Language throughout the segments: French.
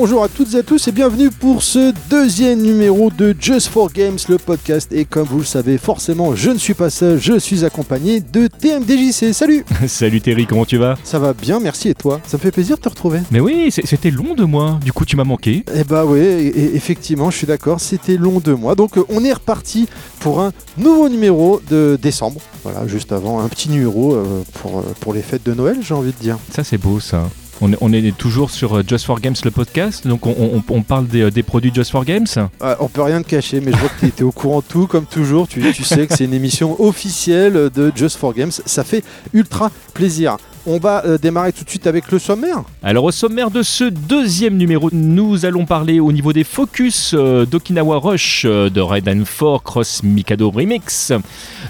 Bonjour à toutes et à tous et bienvenue pour ce deuxième numéro de Just for Games, le podcast. Et comme vous le savez, forcément, je ne suis pas seul, je suis accompagné de TMDJC. Salut Salut Terry, comment tu vas? Ça va bien, merci et toi? Ça me fait plaisir de te retrouver. Mais oui, c'était long de moi, du coup tu m'as manqué. Eh bah oui, effectivement, je suis d'accord, c'était long de mois. Donc euh, on est reparti pour un nouveau numéro de décembre. Voilà, juste avant un petit numéro euh, pour, euh, pour les fêtes de Noël, j'ai envie de dire. Ça c'est beau ça. On est, toujours sur euh, Just for Games le podcast, donc on, parle des, euh, des produits Just for Games. Ouais, on peut rien te cacher, mais je vois que tu étais au courant de tout, comme toujours. Tu, tu sais que c'est une émission officielle de Just for Games. Ça fait ultra plaisir. On va euh, démarrer tout de suite avec le sommaire. Alors au sommaire de ce deuxième numéro, nous allons parler au niveau des focus euh, d'Okinawa Rush euh, de Raiden 4 Cross Mikado Remix.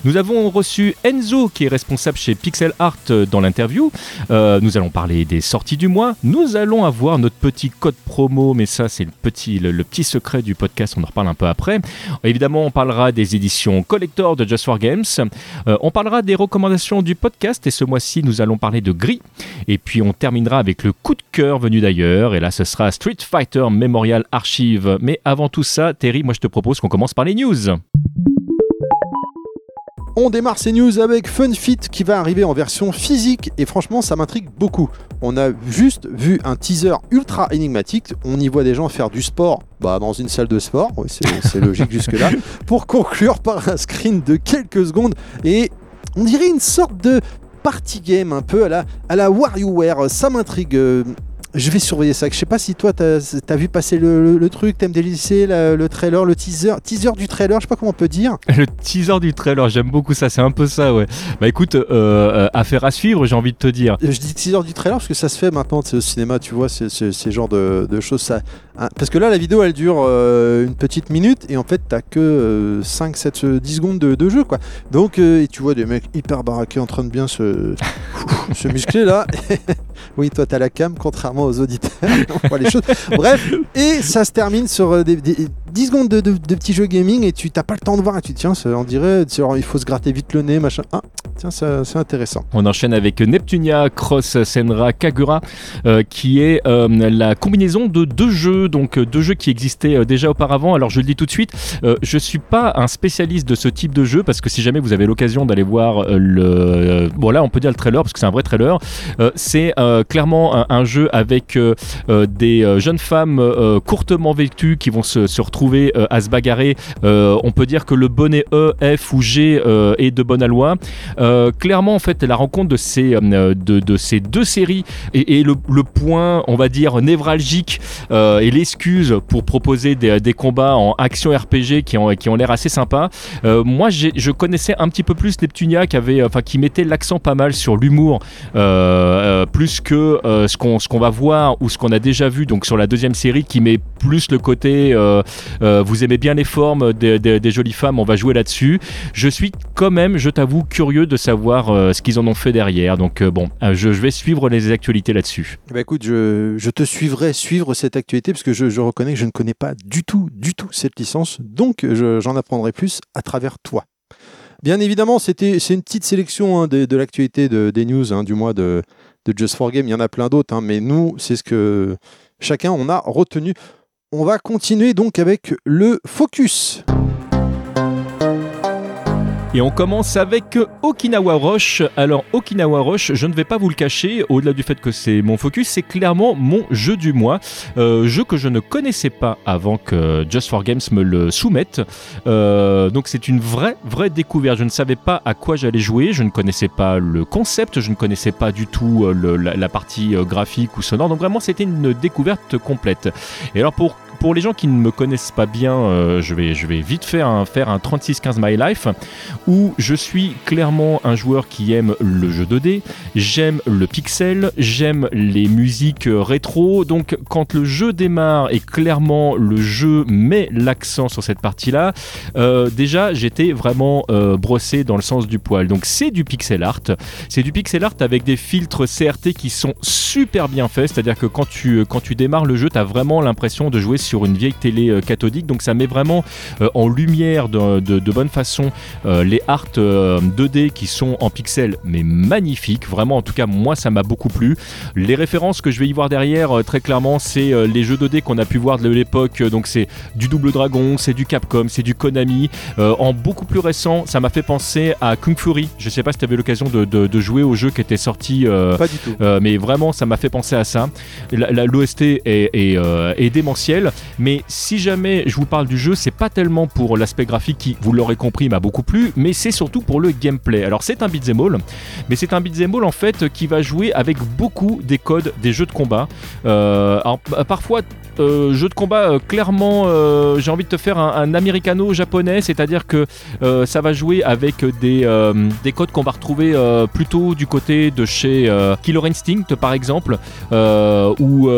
Nous avons reçu Enzo qui est responsable chez Pixel Art dans l'interview. Nous allons parler des sorties du mois. Nous allons avoir notre petit code promo, mais ça c'est le petit, le, petit secret du podcast, on en reparle un peu après. Évidemment, on parlera des éditions collector de Just for Games. On parlera des recommandations du podcast et ce mois-ci, nous allons parler de Gris. Et puis on terminera avec le coup de cœur venu d'ailleurs. Et là, ce sera Street Fighter Memorial Archive. Mais avant tout ça, Terry, moi je te propose qu'on commence par les news. On démarre ces news avec FunFit qui va arriver en version physique et franchement ça m'intrigue beaucoup. On a juste vu un teaser ultra énigmatique, on y voit des gens faire du sport bah, dans une salle de sport, c'est c'est logique jusque là, pour conclure par un screen de quelques secondes et on dirait une sorte de party game un peu à la, à la WarioWare, ça m'intrigue. Je vais surveiller ça. Je sais pas si toi t'as as vu passer le, le- le truc, t'aimes délicer le trailer, le teaser, teaser du trailer, je sais pas comment on peut dire. Le teaser du trailer, j'aime beaucoup ça. C'est un peu ça, ouais. Bah écoute, euh, euh, affaire à suivre, j'ai envie de te dire. Je dis teaser du trailer parce que ça se fait maintenant tu au cinéma, tu vois, ces genres de, de choses. Ça, hein, parce que là, la vidéo elle dure euh, une petite minute et en fait, t'as que euh, 5, 7, euh, 10 secondes de, de jeu quoi. Donc, euh, et tu vois des mecs hyper baraqués en train de bien se, se muscler là. oui, toi, t'as la cam, contrairement aux auditeurs. on voit les choses. Bref, et ça se termine sur euh, des, des- 10 secondes de, de, de petits jeux gaming et tu t'as pas le temps de voir et tu tiens, ça, on dirait, il faut se gratter vite le nez, machin. Ah, tiens, c'est intéressant. On enchaîne avec Neptunia Cross Senra Kagura, euh, qui est euh, la combinaison de deux jeux, donc euh, deux jeux qui existaient déjà auparavant. Alors je le dis tout de suite, euh, je suis pas un spécialiste de ce type de jeu parce que si jamais vous avez l'occasion d'aller voir le, euh, bon on peut dire le trailer parce que c'est un vrai trailer, c'est clairement un, un jeu avec des jeunes femmes courtement vêtues qui vont se, se retrouver euh, à se bagarrer. Euh, on peut dire que le bonnet E, F ou G euh, est de bonne. Euh, clairement, en fait, la rencontre de ces, de, deux séries est le, point, on va dire, névralgique et l'excuse pour proposer des, combats en action RPG qui ont, l'air assez sympas. Moi, je connaissais un petit peu plus Neptunia qui, avait, mettait l'accent pas mal sur l'humour, plus que ce qu'on va voir ou ce qu'on a déjà vu donc sur la deuxième série qui met plus le côté euh, vous aimez bien les formes des, jolies femmes, on va jouer là-dessus. Je suis quand même, je t'avoue, curieux de savoir euh, ce qu'ils en ont fait derrière. Donc euh, bon, je, vais suivre les actualités là-dessus. Ben, écoute, je, te suivrai suivre cette actualité parce que je, reconnais que je ne connais pas du tout, du tout cette licence. Donc, je- j'en apprendrai plus à travers toi. Bien évidemment, c'était c'est une petite sélection hein, de, de l'actualité de- des news hein, du mois de, de Just for Game. Il y en a plein d'autres, hein, mais nous, c'est ce que chacun on a retenu. On va continuer donc avec le focus. Et on commence avec Okinawa Rush. Alors Okinawa Rush, je ne vais pas vous le cacher, au-delà du fait que c'est mon focus, c'est clairement mon jeu du mois. Euh, jeu que je ne connaissais pas avant que Just for Games me le soumette. Euh, donc c'est une vraie, vraie découverte. Je ne savais pas à quoi j'allais jouer, je ne connaissais pas le concept, je ne connaissais pas du tout euh, la, la partie euh, graphique ou sonore. Donc vraiment c'était une découverte complète. Et alors pour pour les gens qui ne me connaissent pas bien, euh, je, vais, vite faire un, faire un 36-15 My Life où je suis clairement un joueur qui aime le jeu 2D, j'aime le pixel, j'aime les musiques euh, rétro. Donc quand le jeu démarre et clairement le jeu met l'accent sur cette partie-là, euh, déjà j'étais vraiment brossé dans le sens du poil. Donc c'est du pixel art, c'est du pixel art avec des filtres CRT qui sont super bien faits, c'est-à-dire que quand tu, quand tu démarres le jeu, tu as vraiment l'impression de jouer sur une vieille télé cathodique. Donc ça met vraiment en lumière de, de, bonne façon les art 2D qui sont en pixels mais magnifiques. Vraiment, en tout cas, moi ça m'a beaucoup plu. Les références que je vais y voir derrière, très clairement, c'est les jeux 2D qu'on a pu voir de l'époque. Donc c'est du Double Dragon, c'est du Capcom, c'est du Konami. en beaucoup plus récent, ça m'a fait penser à Kung Fury. Je sais pas si tu avais l'occasion de, de, jouer au jeu qui était sorti. pas du tout. mais vraiment, ça m'a fait penser à ça. L'OST est, est, est, démentiel. Mais si jamais je vous parle du jeu, c'est pas tellement pour l'aspect graphique qui, vous l'aurez compris, m'a beaucoup plu, mais c'est surtout pour le gameplay. Alors c'est un beat'em all, mais c'est un beat'em all en fait qui va jouer avec beaucoup des codes des jeux de combat. Euh, parfois euh, jeu de combat, euh, clairement, euh, j'ai envie de te faire un, américano-japonais, c'est-à-dire que ça va jouer avec des, des codes qu'on va retrouver plutôt du côté de chez Killer Instinct, par exemple, ou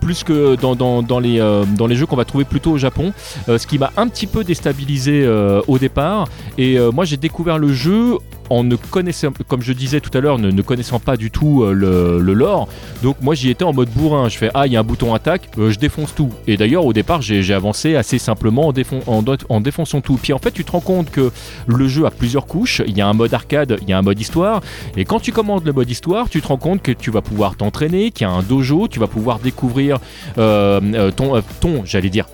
plus que dans les jeux qu'on va trouver plutôt au Japon, ce qui m'a un petit peu déstabilisé au départ. Et moi, j'ai découvert le jeu en ne connaissant, comme je disais tout à l'heure, ne, connaissant pas du tout euh, le, lore. Donc moi j'y étais en mode bourrin. Je fais ah il y a un bouton attaque, euh, je défonce tout. Et d'ailleurs au départ j'ai avancé assez simplement en, en, défonçant tout. Puis en fait tu te rends compte que le jeu a plusieurs couches. Il y a un mode arcade, il y a un mode histoire. Et quand tu commandes le mode histoire, tu te rends compte que tu vas pouvoir t'entraîner, qu'il y a un dojo, tu vas pouvoir découvrir euh, ton, ton j'allais dire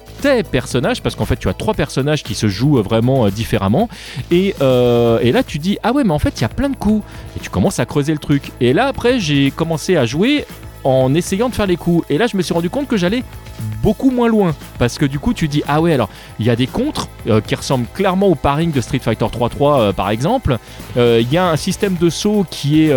personnages, parce qu'en fait tu as trois personnages qui se jouent vraiment euh, différemment, et, euh, et, là tu dis ah ouais mais en fait il y a plein de coups, et tu commences à creuser le truc. Et là après j'ai commencé à jouer en essayant de faire les coups, et là je me suis rendu compte que j'allais beaucoup moins loin. Parce que du coup, tu dis, ah ouais, alors, il y a des contres euh, qui ressemblent clairement au paring de Street Fighter 3 3, euh, par exemple. Euh, il y a un système de saut qui est,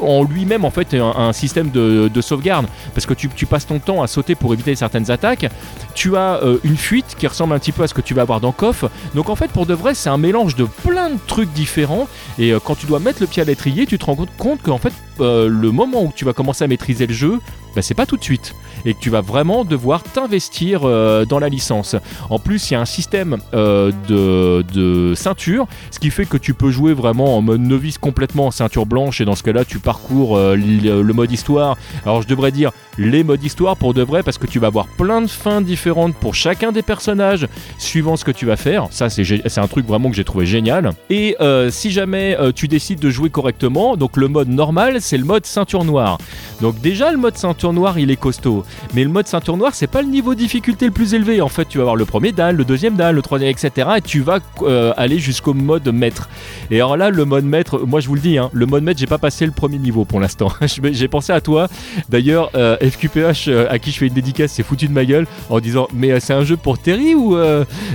en lui-même, en fait, un, système de, sauvegarde. Parce que tu, passes ton temps à sauter pour éviter certaines attaques. Tu as une fuite qui ressemble un petit peu à ce que tu vas avoir dans KOF. Donc, en fait, pour de vrai, c'est un mélange de plein de trucs différents. Et quand tu dois mettre le pied à l'étrier, tu te rends compte qu'en fait, le moment où tu vas commencer à maîtriser le jeu, bah, c'est pas tout de suite et que tu vas vraiment devoir t'investir euh, dans la licence. En plus, il y a un système euh, de, de, ceinture, ce qui fait que tu peux jouer vraiment en mode novice complètement en ceinture blanche et dans ce cas-là, tu parcours euh, le, mode histoire. Alors, je devrais dire les modes histoire pour de vrai parce que tu vas avoir plein de fins différentes pour chacun des personnages suivant ce que tu vas faire. Ça, c'est un truc vraiment que j'ai trouvé génial. Et si jamais tu décides de jouer correctement, donc le mode normal, c'est le mode ceinture noire. Donc déjà, le mode ceinture noire, il est costaud. Mais le mode ceinture noire, c'est pas le niveau de difficulté le plus élevé. En fait, tu vas avoir le premier dan, le deuxième dan, le troisième, etc. Et tu vas euh, aller jusqu'au mode maître. Et alors là, le mode maître, moi je vous le dis, hein, le mode maître, j'ai pas passé le premier niveau pour l'instant. j'ai pensé à toi. D'ailleurs, euh, FQPH, euh, à qui je fais une dédicace, s'est foutu de ma gueule en disant Mais c'est un jeu pour Terry ou.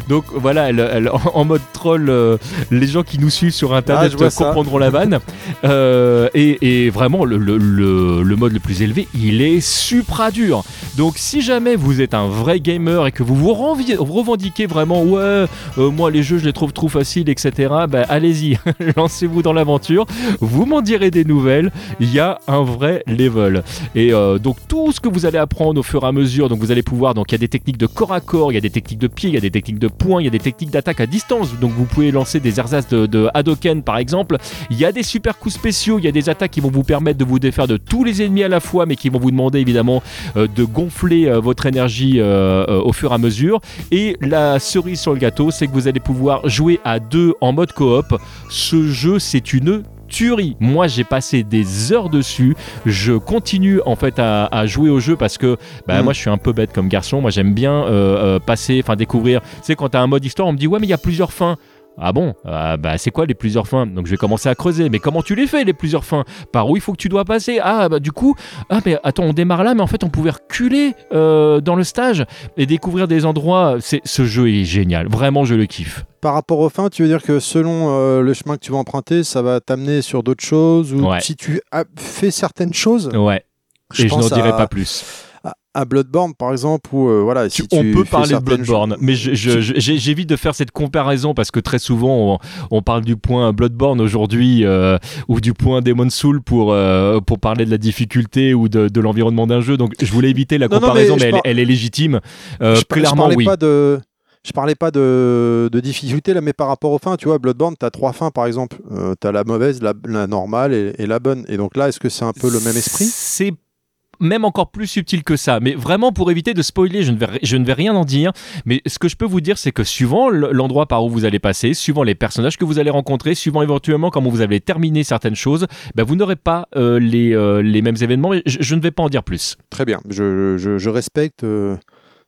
Donc voilà, elle, en mode troll, les gens qui nous suivent sur internet ah, comprendront la vanne. Et, vraiment, le, le mode le plus élevé, il est supra dur. Donc si jamais vous êtes un vrai gamer et que vous vous revendiquez vraiment ouais euh, moi les jeux je les trouve trop faciles etc bah, allez-y lancez-vous dans l'aventure vous m'en direz des nouvelles il y a un vrai level et euh, donc tout ce que vous allez apprendre au fur et à mesure donc vous allez pouvoir donc il y a des techniques de corps à corps il y a des techniques de pied il y a des techniques de poing il y a des techniques d'attaque à distance donc vous pouvez lancer des ersatz de, de Hadoken par exemple il y a des super coups spéciaux il y a des attaques qui vont vous permettre de vous défaire de tous les ennemis à la fois mais qui vont vous demander évidemment euh, de gonfler euh, votre énergie euh, au fur et à mesure. Et la cerise sur le gâteau, c'est que vous allez pouvoir jouer à deux en mode coop. Ce jeu, c'est une tuerie. Moi, j'ai passé des heures dessus. Je continue en fait à, jouer au jeu parce que bah, mm. moi, je suis un peu bête comme garçon. Moi, j'aime bien passer, enfin découvrir. Tu sais, quand tu as un mode histoire, on me dit ouais, mais il y a plusieurs fins. Ah bon ah, Bah c'est quoi les plusieurs fins Donc je vais commencer à creuser. Mais comment tu les fais les plusieurs fins Par où il faut que tu dois passer Ah bah du coup, ah mais attends, on démarre là, mais en fait on pouvait reculer euh, dans le stage et découvrir des endroits. C'est ce jeu est génial. Vraiment, je le kiffe. Par rapport aux fins, tu veux dire que selon euh, le chemin que tu vas emprunter, ça va t'amener sur d'autres choses ou si tu as fait certaines choses. Ouais. et je n'en dirai pas plus à Bloodborne par exemple où euh, voilà si on peut parler de Bloodborne mais j'évite de faire cette comparaison parce que très souvent on, parle du point Bloodborne aujourd'hui euh, ou du point Demon Soul pour euh, pour parler de la difficulté ou de, de l'environnement d'un jeu. Donc je voulais éviter la comparaison mais, elle, est légitime. Je, clairement oui. pas de je parlais pas de, de, difficulté là, mais par rapport aux fins, tu vois, Bloodborne, tu as trois fins par exemple. tu as la mauvaise, la, normale et, et, la bonne. Et donc là, est-ce que c'est un peu le même esprit? C'est même encore plus subtil que ça. Mais vraiment, pour éviter de spoiler, je ne vais, rien en dire. Mais ce que je peux vous dire, c'est que suivant l'endroit par où vous allez passer, suivant les personnages que vous allez rencontrer, suivant éventuellement comment vous allez terminer certaines choses, ben vous n'aurez pas euh, les, euh, les mêmes événements. Je, ne vais pas en dire plus. Très bien. Je respecte. Euh,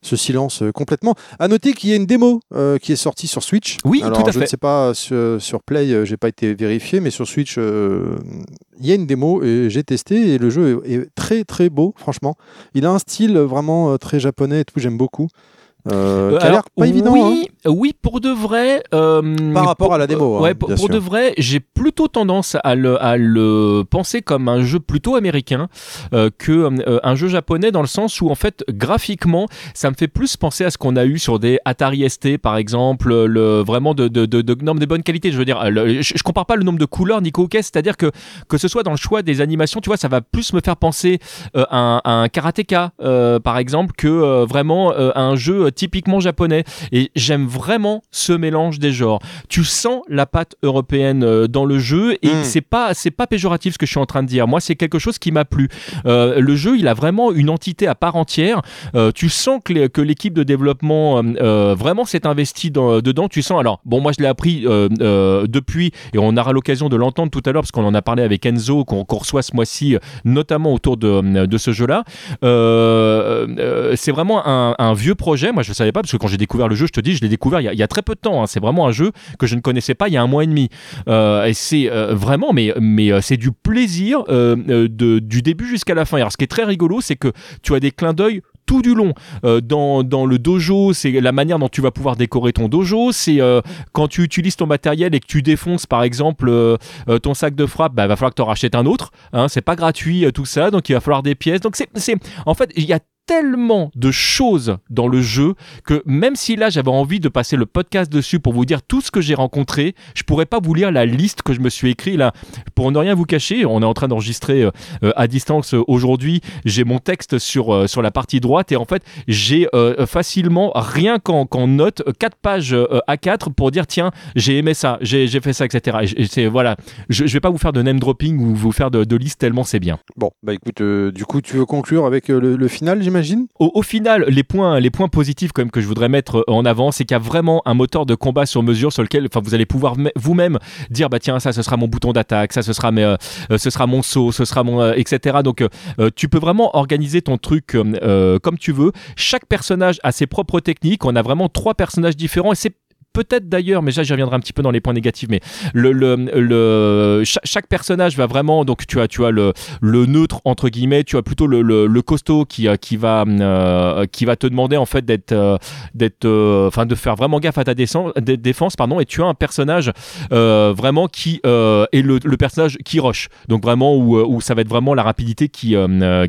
ce silence euh, complètement. À noter qu'il y a une démo euh, qui est sortie sur Switch. Oui, Alors, tout à je fait. ne sais pas sur, sur Play, euh, j'ai pas été vérifié, mais sur Switch, euh, il y a une démo et j'ai testé et le jeu est, est très très beau, franchement. Il a un style vraiment euh, très japonais et tout, j'aime beaucoup. Euh, Euh, qui a l'air pas évident. hein. oui, oui, pour de vrai. euh, Par rapport pour- à la démo, hein, ouais, pour, de vrai, j'ai plutôt tendance à le, à le penser comme un jeu plutôt américain euh, que un jeu japonais dans le sens où en fait graphiquement, ça me fait plus penser à ce qu'on a eu sur des Atari ST par exemple, le vraiment de de de, de, non, mais de bonne qualité. Je veux dire, le- je, je compare pas le nombre de couleurs ni qu'au c'est-à-dire que que ce soit dans le choix des animations, tu vois, ça va plus me faire penser à, un, à un karatéka par exemple que vraiment à un jeu typiquement japonais. Et j'aime vraiment ce mélange des genres. Tu sens la patte européenne euh, dans le jeu et Mm. c'est pas c'est pas péjoratif ce que je suis en train de dire. Moi, c'est quelque chose qui m'a plu. Euh, le jeu, il a vraiment une entité à part entière. Euh, tu sens que l'équipe de développement euh, vraiment s'est investie dans- dedans. Tu sens alors bon, moi je l'ai appris depuis et on aura l'occasion de l'entendre tout à l'heure parce qu'on en a parlé avec Enzo qu'on qu'on reçoit ce mois-ci, notamment autour de, de ce jeu-là. C'est vraiment un, un vieux projet. Moi, je ne savais pas parce que quand j'ai découvert le jeu, je te dis, je l'ai découvert il y, a, très peu de temps. hein. C'est vraiment un jeu que je ne connaissais pas il y a un mois et demi. Euh, et c'est euh, vraiment, mais, mais euh, c'est du plaisir de, du début jusqu'à la fin. Alors, ce qui est très rigolo, c'est que tu as des clins d'œil tout du long. Dans, dans le dojo, c'est la manière dont tu vas pouvoir décorer ton dojo. C'est quand tu utilises ton matériel et que tu défonces, par exemple, ton sac de frappe, bah, va falloir que tu en rachètes un autre. Hein, c'est pas gratuit, tout ça. Donc, il va falloir des pièces. Donc, c'est, en fait, il y a tellement de choses dans le jeu que même si là j'avais envie de passer le podcast dessus pour vous dire tout ce que j'ai rencontré, je pourrais pas vous lire la liste que je me suis écrit là. Pour ne rien vous cacher, on est en train d'enregistrer euh, euh, à distance euh, aujourd'hui. J'ai mon texte sur sur la partie droite et en fait j'ai facilement rien qu'en qu'en note quatre pages euh, A4 pour dire tiens j'ai aimé ça, j'ai j'ai fait ça etc. Et, voilà, je, je vais pas vous faire de name dropping ou vous faire de, de liste tellement c'est bien. Bon, bah écoute, du coup, tu veux conclure avec le, le final, j'imagine? Au, au final, les points, les points positifs quand même que je voudrais mettre en avant, c'est qu'il y a vraiment un moteur de combat sur mesure sur lequel, enfin, vous allez pouvoir me- vous-même dire, bah tiens, ça, ce sera mon bouton d'attaque, ça, ce sera mes, euh, euh, ce sera mon saut, ce sera mon, euh, etc. Donc, euh, euh, tu peux vraiment organiser ton truc euh, euh, comme tu veux. Chaque personnage a ses propres techniques. On a vraiment trois personnages différents et c'est peut-être d'ailleurs, mais ça j'y reviendrai un petit peu dans les points négatifs, mais le, le, le- cha- chaque, personnage va vraiment, donc tu as, tu as le, le neutre entre guillemets, tu as plutôt le, le, le costaud qui, euh, qui, va, euh, qui va te demander en fait d'être, euh, d'être, euh, enfin de faire vraiment gaffe à ta défense, pardon, et tu as un personnage vraiment qui est le, le personnage qui rush, donc vraiment où, où ça va être vraiment la rapidité qui,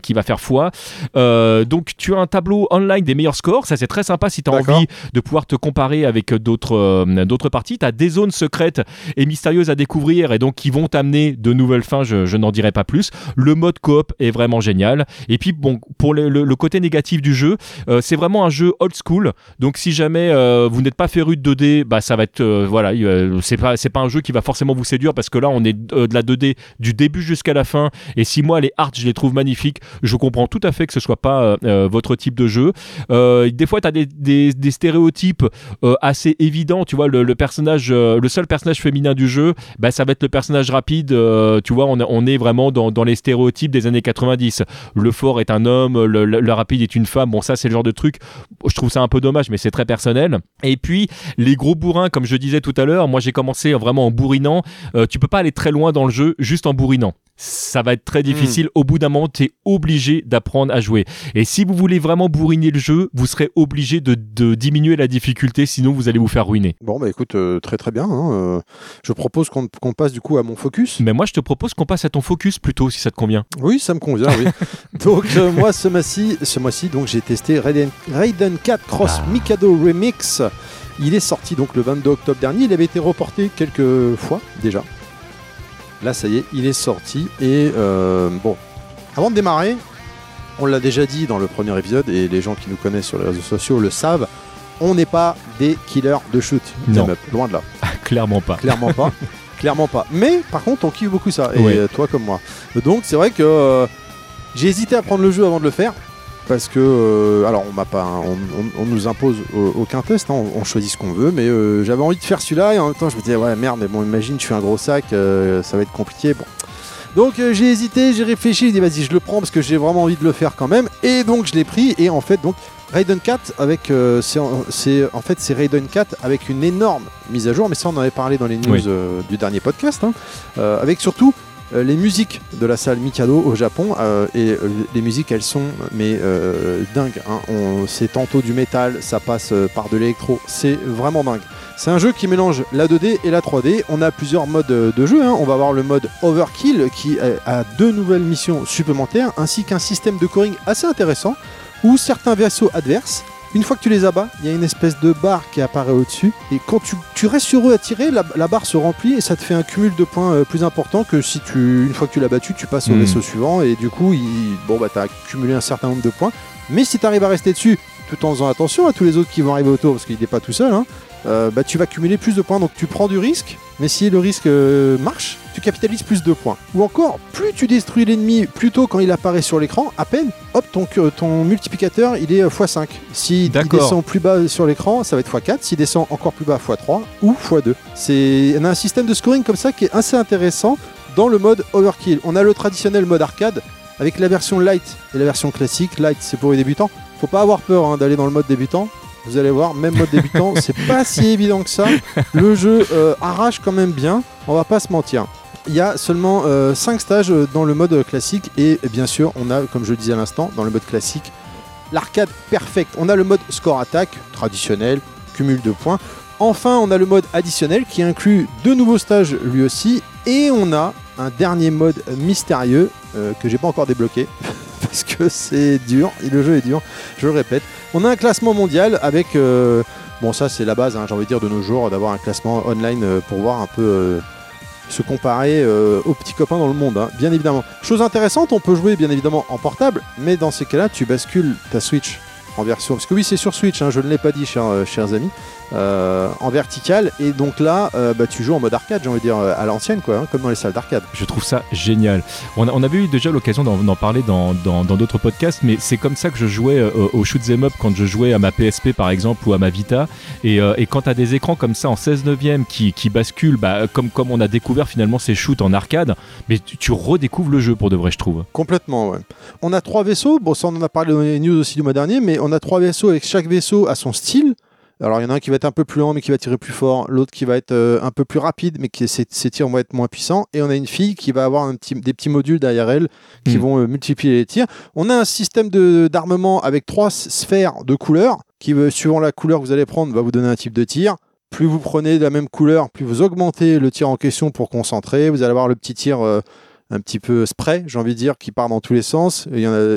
qui va faire foi. Donc tu as un tableau online des meilleurs scores, ça c'est très sympa si tu as D'accord. envie de pouvoir te comparer avec d'autres d'autres parties. Tu as des zones secrètes et mystérieuses à découvrir et donc qui vont t'amener de nouvelles fins, je, je n'en dirai pas plus. Le mode coop est vraiment génial. Et puis bon, pour le, côté négatif du jeu, euh, c'est vraiment un jeu old school. Donc si jamais euh, vous n'êtes pas féru de 2D, bah ça va être euh, voilà, euh, c'est pas pas un jeu qui va forcément vous séduire parce que là on est euh, de la 2D du début jusqu'à la fin. Et si moi les arts je les trouve magnifiques, je comprends tout à fait que ce soit pas euh, euh, votre type de jeu. Euh, des fois tu as des, des, des stéréotypes euh, assez évidents. Tu vois le, personnage, euh, le seul personnage féminin du jeu, bah ça va être le personnage rapide. euh, tu vois on, est vraiment dans, les stéréotypes des années 90. Le fort est un homme, le rapide est une femme. Bon ça c'est le genre de truc. Je trouve ça un peu dommage, mais c'est très personnel. Et puis les gros bourrins, comme je disais tout à l'heure, moi j'ai commencé vraiment en bourrinant. Euh, tu peux pas aller très loin dans le jeu juste en bourrinant. Ça va être très difficile. Au bout d'un moment, tu es obligé d'apprendre à jouer. Et si vous voulez vraiment bourriner le jeu, vous serez obligé de, de diminuer la difficulté, sinon vous allez vous faire ruiner. Bon, bah écoute, euh, très très bien. hein, euh, je propose qu'on passe du coup à mon focus. Mais moi, je te propose qu'on passe à ton focus plutôt, si ça te convient. Oui, ça me convient, oui. donc, euh, moi, ce mois-ci, ce mois-ci donc, j'ai testé Raiden, Raiden 4 Cross Ah. Mikado Remix. Il est sorti donc le 22 octobre dernier. Il avait été reporté quelques fois déjà. Là, ça y est, il est sorti. Et euh, bon, avant de démarrer, on l'a déjà dit dans le premier épisode, et les gens qui nous connaissent sur les réseaux sociaux le savent, on n'est pas des killers de shoot. Non. up, loin de là. Clairement pas. Clairement pas. Clairement pas. Mais par contre, on kiffe beaucoup ça. Et Ouais. euh, toi comme moi. Donc c'est vrai que euh, J'ai hésité à prendre le jeu avant de le faire. Parce que, euh, alors on m'a pas, on, on- on nous impose au- aucun test, hein, on, on choisit ce qu'on veut, mais euh, j'avais envie de faire celui-là et en même temps je me disais ouais merde, mais bon imagine tu fais un gros sac, euh, ça va être compliqué. Bon. Donc euh, j'ai hésité, j'ai réfléchi, j'ai dit vas-y je le prends parce que j'ai vraiment envie de le faire quand même, et donc je l'ai pris et en fait donc Raiden 4 avec, euh, c'est en, fait c'est Raiden 4 avec une énorme mise à jour, mais ça on en avait parlé dans les news Oui. euh, du dernier podcast, hein, euh, avec surtout euh, les musiques de la salle Mikado au Japon euh, et euh, les musiques elles sont mais euh, dingues hein. C'est tantôt du métal ça passe euh, par de l'électro c'est vraiment dingue c'est un jeu qui mélange la 2D et la 3D on a plusieurs modes euh, de jeu hein. on va avoir le mode Overkill qui euh, a deux nouvelles missions supplémentaires ainsi qu'un système de coring assez intéressant où certains vaisseaux adverses une fois que tu les abats, il y a une espèce de barre qui apparaît au-dessus. Et quand tu, tu restes sur eux à tirer, la, la barre se remplit et ça te fait un cumul de points euh, plus important que si tu, une fois que tu l'as battu, tu passes au Hmm. vaisseau suivant. Et du coup, il, bon, bah, tu as accumulé un certain nombre de points. Mais si tu arrives à rester dessus, tout en faisant attention à tous les autres qui vont arriver autour, parce qu'il n'est pas tout seul, hein, euh, bah, tu vas cumuler plus de points. Donc tu prends du risque, mais si le risque euh, marche, tu capitalises plus de points. Ou encore, plus tu détruis l'ennemi plus tôt quand il apparaît sur l'écran, à peine, hop, ton, ton multiplicateur il est euh, x5. S'il il descend plus bas sur l'écran, ça va être x4. S'il descend encore plus bas, x3 ou x2. C'est, on a un système de scoring comme ça qui est assez intéressant dans le mode Overkill. On a le traditionnel mode arcade avec la version light et la version classique. Light, c'est pour les débutants. Faut pas avoir peur hein, d'aller dans le mode débutant. Vous allez voir, même mode débutant, c'est pas si évident que ça. Le jeu euh, arrache quand même bien, on va pas se mentir. Il y a seulement 5 stages euh, dans le mode classique et bien sûr on a, comme je le disais à l'instant, dans le mode classique, l'arcade perfect. On a le mode score attaque traditionnel, cumul de points. Enfin on a le mode additionnel qui inclut deux nouveaux stages lui aussi et on a un dernier mode mystérieux euh, que j'ai pas encore débloqué parce que c'est dur et le jeu est dur, je le répète. On a un classement mondial avec euh, bon ça c'est la base hein, j'ai envie de dire de nos jours d'avoir un classement online euh, pour voir un peu euh, se comparer aux petits copains dans le monde, hein, bien évidemment. Chose intéressante, on peut jouer bien évidemment en portable, mais dans ces cas-là, tu bascules ta Switch en version. Parce que oui, c'est sur Switch, hein, je ne l'ai pas dit, chers amis, euh, en vertical. Et donc là, euh, bah, tu joues en mode arcade, j'ai envie de dire, euh, à l'ancienne, quoi, hein, comme dans les salles d'arcade. Je trouve ça génial. On, a- on avait eu déjà l'occasion d'en parler dans dans- dans d'autres podcasts, mais c'est comme ça que je jouais euh, au shoot 'em up quand je jouais à ma PSP par exemple ou à ma Vita. Et, euh, et quand tu as des écrans comme ça en 16 neuvième qui, qui basculent, bah, comme, comme on a découvert finalement ces shoots en arcade, mais tu, tu redécouvres le jeu pour de vrai, je trouve. Complètement, ouais. On a trois vaisseaux, bon, ça on en a parlé dans les news aussi du mois dernier, mais on a trois vaisseaux avec chaque vaisseau à son style. Alors il y en a un qui va être un peu plus lent mais qui va tirer plus fort, l'autre qui va être euh, un peu plus rapide mais qui ses, ses tirs vont être moins puissants, et on a une fille qui va avoir un petit, des petits modules derrière elle qui Mm. vont euh, multiplier les tirs. On a un système de- d'armement avec trois sphères de couleurs qui, euh, suivant la couleur que vous allez prendre, va vous donner un type de tir. Plus vous prenez de la même couleur, plus vous augmentez le tir en question pour concentrer. Vous allez avoir le petit tir euh, un petit peu spray, j'ai envie de dire, qui part dans tous les sens,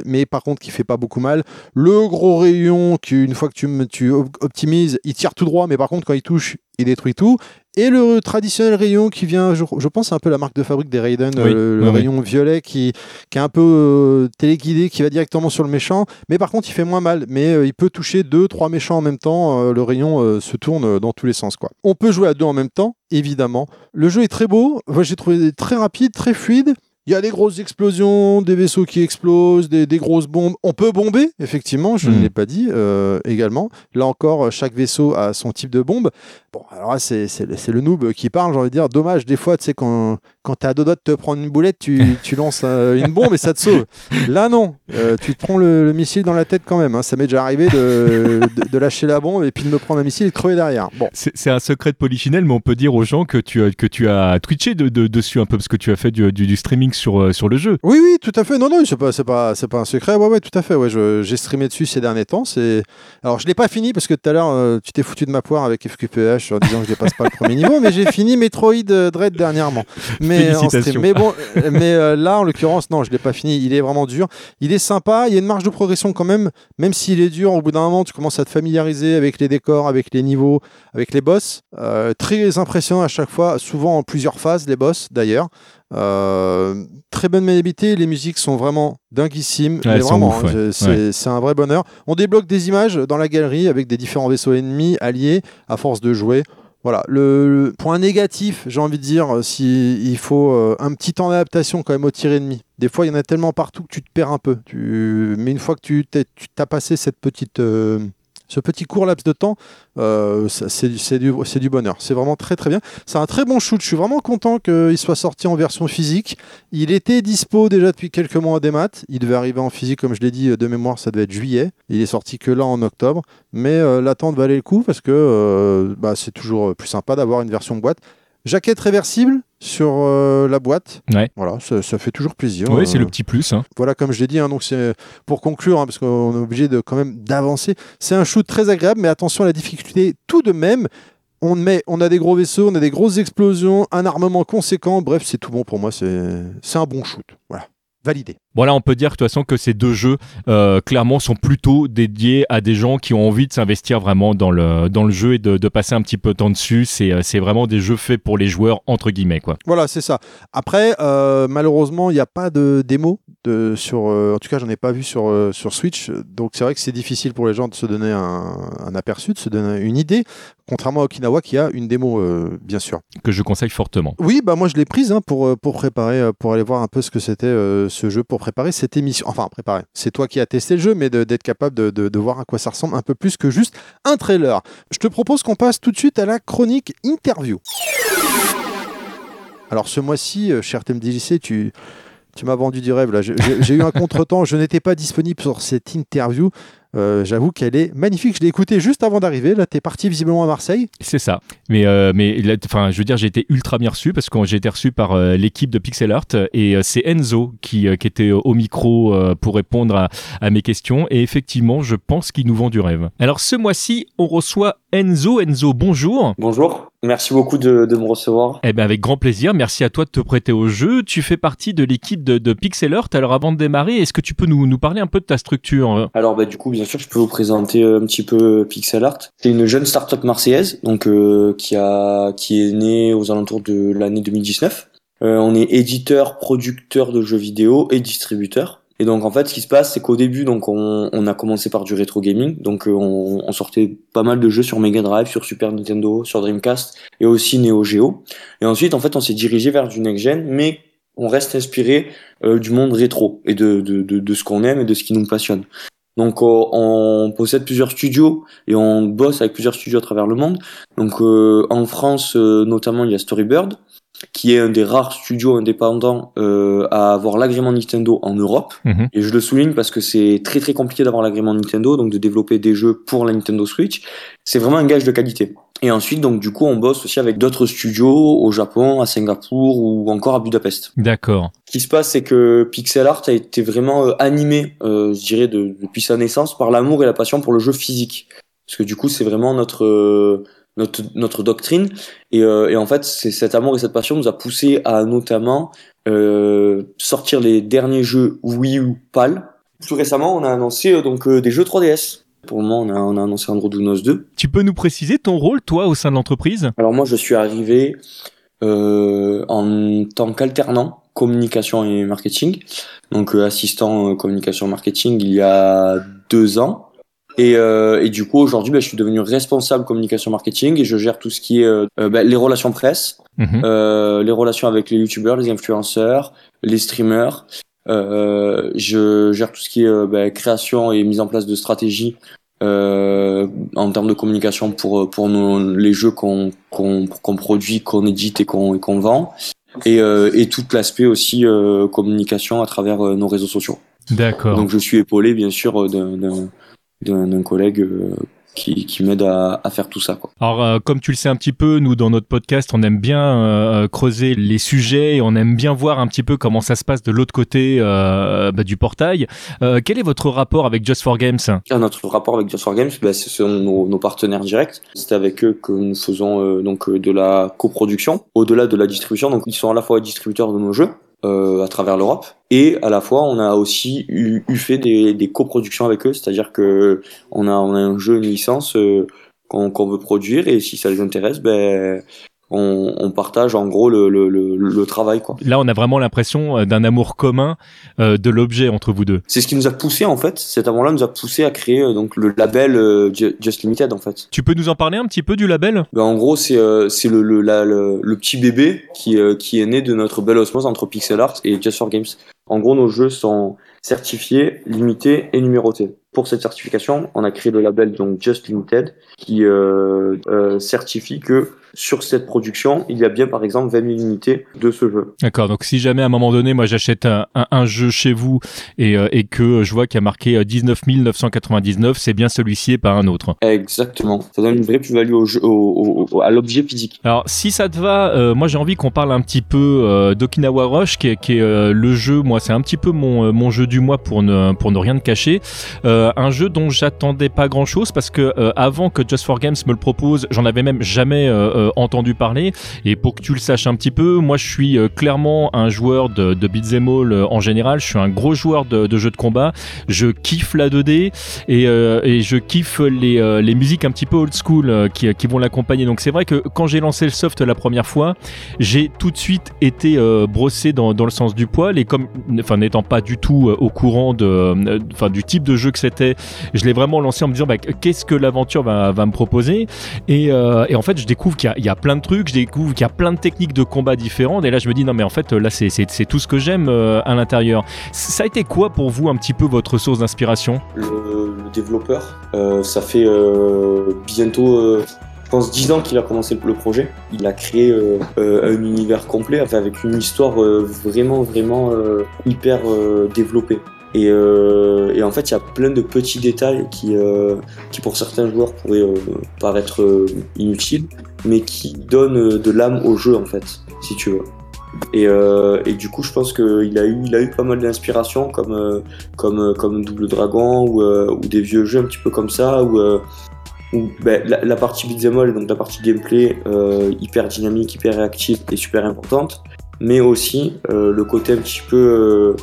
mais par contre qui fait pas beaucoup mal. Le gros rayon qui, une fois que tu, tu op- optimises, il tire tout droit, mais par contre quand il touche, il détruit tout. Et le traditionnel rayon qui vient, je, je pense, c'est un peu la marque de fabrique des Raiden, Oui, euh, le oui, oui. rayon violet qui, qui est un peu euh, téléguidé, qui va directement sur le méchant, mais par contre il fait moins mal. Mais euh, il peut toucher deux, trois méchants en même temps. euh, le rayon se tourne dans tous les sens, quoi. On peut jouer à deux en même temps, évidemment. Le jeu est très beau. Moi, j'ai trouvé très rapide, très fluide. Il y a des grosses explosions, des vaisseaux qui explosent, des, des grosses bombes. On peut bomber, effectivement, je ne Mm. l'ai pas dit euh, également. Là encore, chaque vaisseau a son type de bombe. Bon, alors là, c'est c'est le c'est le noob qui parle, j'ai envie de dire. Dommage, des fois, tu sais, quand, quand tu as deux doigts de te prendre une boulette, tu, tu lances euh, une bombe et ça te sauve. Là, non. Euh, tu te prends le, le missile dans la tête quand même. hein. Ça m'est déjà arrivé de, de, de lâcher la bombe et puis de me prendre un missile et de crever derrière. Bon. C'est un secret de Polichinelle, mais on peut dire aux gens que tu as, que tu as twitché de, de- dessus un peu parce que tu as fait du, du- du streaming sur, euh, sur le jeu. Oui, oui, tout à fait. Non, non, c'est pas, pas, pas un secret. Ouais, ouais, tout à fait. Ouais, j'ai streamé dessus ces derniers temps. Alors je l'ai pas fini parce que tout à l'heure euh, tu t'es foutu de ma poire avec FQPH en disant que je dépasse pas le premier niveau, mais j'ai fini Metroid Dread dernièrement. Mais en stream. Mais bon, euh, mais euh, là en l'occurrence, non, je l'ai pas fini. Il est vraiment dur. Il est sympa. Il y a une marge de progression quand même, même s'il est dur. Au bout d'un moment, tu commences à te familiariser avec les décors, avec les niveaux, avec les boss. Euh, très impressionnant à chaque fois, souvent en plusieurs phases les boss d'ailleurs. Euh, très bonne maniabilité, les musiques sont vraiment dinguissimes. Ouais, hein, ouais. je- c'est c'est un vrai bonheur. On débloque des images dans la galerie avec des différents vaisseaux ennemis alliés à force de jouer. Voilà, le, point négatif, j'ai envie de dire, euh, si il faut euh, un petit temps d'adaptation quand même au tir ennemi. Des fois, il y en a tellement partout que tu te perds un peu. Mais une fois que tu t'as passé cette petite, euh, ce petit court laps de temps, euh, c'est du, bonheur. C'est vraiment très très bien. C'est un très bon shoot. Je suis vraiment content qu'il soit sorti en version physique. Il était dispo déjà depuis quelques mois en démat. Il devait arriver en physique, comme je l'ai dit, de mémoire, ça devait être juillet. Il est sorti que là en octobre. Mais euh, l'attente valait le coup parce que euh, bah, c'est toujours plus sympa d'avoir une version boîte. Jaquette réversible sur euh, la boîte. Ouais. Voilà, ça, ça fait toujours plaisir. Oui, c'est Euh, le petit plus. hein. voilà, comme je l'ai dit, hein, donc c'est pour conclure, hein, parce qu'on est obligé de quand même d'avancer. C'est un shoot très agréable, mais attention à la difficulté tout de même. On, met, on a des gros vaisseaux, on a des grosses explosions, un armement conséquent. Bref, c'est tout bon pour moi. C'est c'est un bon shoot. Voilà, validé. Voilà, on peut dire de toute façon que ces deux jeux, euh, clairement, sont plutôt dédiés à des gens qui ont envie de s'investir vraiment dans le, dans le jeu et de, de passer un petit peu de temps dessus. C'est euh, c'est vraiment des jeux faits pour les joueurs, entre guillemets. Quoi. Voilà, c'est ça. Après, euh, malheureusement, il n'y a pas de démo. De, sur, euh, en tout cas, j'en ai pas vu sur, sur Switch. Donc, c'est vrai que c'est difficile pour les gens de se donner un, un aperçu, de se donner une idée. Contrairement à Okinawa qui a une démo, bien sûr. Que je conseille fortement. Oui, bah moi je l'ai prise hein, pour, pour préparer, pour aller voir un peu ce que c'était ce jeu, pour préparer cette émission. Enfin, préparer. C'est toi qui as testé le jeu, mais d'être capable de, voir à quoi ça ressemble un peu plus que juste un trailer. Je te propose qu'on passe tout de suite à la chronique interview. Alors ce mois-ci, euh, cher TMDJC, tu, tu m'as vendu du rêve là. J'ai eu un contretemps, je n'étais pas disponible sur cette interview. Euh, J'avoue qu'elle est magnifique. Je l'ai écoutée juste avant d'arriver. Là, tu es parti visiblement à Marseille. C'est ça. Mais, euh, mais là, enfin, je veux dire, j'ai été ultra bien reçu parce que j'ai été reçu par euh, l'équipe de Pixel Art et euh, c'est Enzo qui, euh, qui était au micro euh, pour répondre à, à mes questions. Et effectivement, je pense qu'il nous vend du rêve. Alors, ce mois-ci, on reçoit Enzo. Enzo, bonjour. Bonjour, merci beaucoup de, de me recevoir. Eh ben avec grand plaisir. Merci à toi de te prêter au jeu. Tu fais partie de l'équipe de, de Pixel Art. Alors, avant de démarrer, est-ce que tu peux nous, nous parler un peu de ta structure euh Alors bah du coup bien sûr je peux vous présenter un petit peu Pixel Art. C'est une jeune start-up marseillaise donc euh, qui a qui est née aux alentours de l'année 2019. Euh, on est éditeur, producteur de jeux vidéo et distributeur. Et donc en fait ce qui se passe c'est qu'au début donc on, a commencé par du rétro gaming donc euh, on, sortait pas mal de jeux sur Mega Drive, sur Super Nintendo, sur Dreamcast et aussi Neo Geo. Et ensuite en fait on s'est dirigé vers du next gen mais on reste inspiré euh, du monde rétro et de, ce qu'on aime et de ce qui nous passionne. Donc euh, on possède plusieurs studios et on bosse avec plusieurs studios à travers le monde. Donc euh, en France notamment il y a Storybird qui est un des rares studios indépendants euh, à avoir l'agrément Nintendo en Europe. Mhm. Et je le souligne parce que c'est très très compliqué d'avoir l'agrément Nintendo, donc de développer des jeux pour la Nintendo Switch. C'est vraiment un gage de qualité. Et ensuite, donc du coup, on bosse aussi avec d'autres studios au Japon, à Singapour ou encore à Budapest. D'accord. Ce qui se passe, c'est que Pixel Art a été vraiment euh, animé, euh, je dirais, de- depuis sa naissance, par l'amour et la passion pour le jeu physique. Parce que du coup, c'est vraiment notre euh, notre notre doctrine. Et, euh, et en fait, c'est cet amour et cette passion nous a poussé à notamment euh, sortir les derniers jeux Wii U PAL. Plus récemment, on a annoncé euh, donc euh, des jeux 3DS. Pour le moment, on a, on a annoncé Android 2. Tu peux nous préciser ton rôle, toi, au sein de l'entreprise? Alors moi, je suis arrivé euh, en tant qu'alternant communication et marketing, donc euh, assistant euh, communication marketing il y a deux ans. Et, euh, et du coup, aujourd'hui, bah, je suis devenu responsable communication marketing et je gère tout ce qui est euh, euh, bah, les relations presse, Mhm. euh, les relations avec les youtubeurs, les influenceurs, les streamers. Je gère tout ce qui est bah, création et mise en place de stratégies en termes de communication pour pour nos, les jeux qu'on produit, qu'on édite et qu'on vend. Et, et tout l'aspect aussi communication à travers nos réseaux sociaux. D'accord. Donc je suis épaulé bien sûr d'un d'un- collègue euh, qui, qui m'aide à, à faire tout ça. Quoi. Alors, euh, comme tu le sais un petit peu, nous, dans notre podcast, on aime bien euh, creuser les sujets et on aime bien voir un petit peu comment ça se passe de l'autre côté euh, bah, du portail. Euh, quel est votre rapport avec Just for Games? À notre rapport avec Just for Games, bah, ce sont nos, nos partenaires directs. C'est avec eux que nous faisons euh, donc euh, de la coproduction, au-delà de la distribution. Donc ils sont à la fois distributeurs de nos jeux euh, à travers l'Europe. Et à la fois on a aussi eu, eu fait des, des coproductions avec eux, c'est-à-dire que on a on a un jeu, une licence euh, qu'on qu'on veut produire. Et si ça les intéresse, ben on, on partage en gros le, le, le, le travail quoi. Là, on a vraiment l'impression euh, d'un amour commun euh, de l'objet entre vous deux. C'est ce qui nous a poussé en fait. Cet amour-là nous a poussé à créer euh, donc le label euh, Ju- Just Limited en fait. Tu peux nous en parler un petit peu du label? Ben, en gros, c'est euh, c'est le, le, la- le, le petit bébé qui, euh, qui est né de notre belle osmose entre Pixel Art et Just for Games. En gros, nos jeux sont certifiés, limités et numérotés. Pour cette certification, on a créé le label donc Just Limited qui euh, euh, certifie que sur cette production, il y a bien par exemple 20 000 unités de ce jeu. D'accord, donc si jamais à un moment donné, moi j'achète un, un- un jeu chez vous et, euh, et que je vois qu'il y a marqué euh, 19 999, c'est bien celui-ci et pas un autre. Exactement. Ça donne une vraie plus-value au jeu, au, au- à l'objet physique. Alors si ça te va, euh, moi j'ai envie qu'on parle un petit peu euh, d'Okinawa Rush, qui est, qui est, euh, le jeu, moi c'est un petit peu mon, euh, mon jeu du mois pour ne, pour ne rien te cacher. Euh, un jeu dont j'attendais pas grand-chose parce que euh, avant que Just for Games me le propose, j'en avais même jamais euh, euh, entendu parler. Et pour que tu le saches un petit peu, moi je suis euh, clairement un joueur de, de beat'em all euh, en général. Je suis un gros joueur de, jeux de combat. Je kiffe la 2D et, je kiffe les, les musiques un petit peu old school qui, qui vont l'accompagner. Donc c'est vrai que quand j'ai lancé le soft la première fois, j'ai tout de suite été brossé dans, dans le sens du poil et comme, enfin n'étant pas du tout au courant de, enfin du type de jeu que c'était, je l'ai vraiment lancé en me disant bah, qu'est-ce que l'aventure va, va me proposer? Et, et en fait je découvre qu'il y a- il y, a plein de trucs, je découvre qu'il y a plein de techniques de combat différentes et là je me dis non mais en fait là c'est tout ce que j'aime euh, à l'intérieur. Ça a été quoi pour vous un petit peu votre source d'inspiration? Le, développeur. Euh, ça fait euh, bientôt, je pense, 10 ans qu'il a commencé le projet. Il a créé un univers complet avec une histoire vraiment, vraiment hyper développée. Et, euh, et en fait, il y a plein de petits détails qui, euh, qui pour certains joueurs pourraient euh, paraître euh, inutiles, mais qui donnent euh, de l'âme au jeu, en fait, si tu veux. Et, euh, et du coup, je pense qu'il a eu, il a eu pas mal d'inspiration, comme, comme, comme Double Dragon ou, ou des vieux jeux un petit peu comme ça, où, où ben, la, partie beat'em all, donc la partie gameplay hyper dynamique, hyper réactive est super importante, mais aussi le côté un petit peu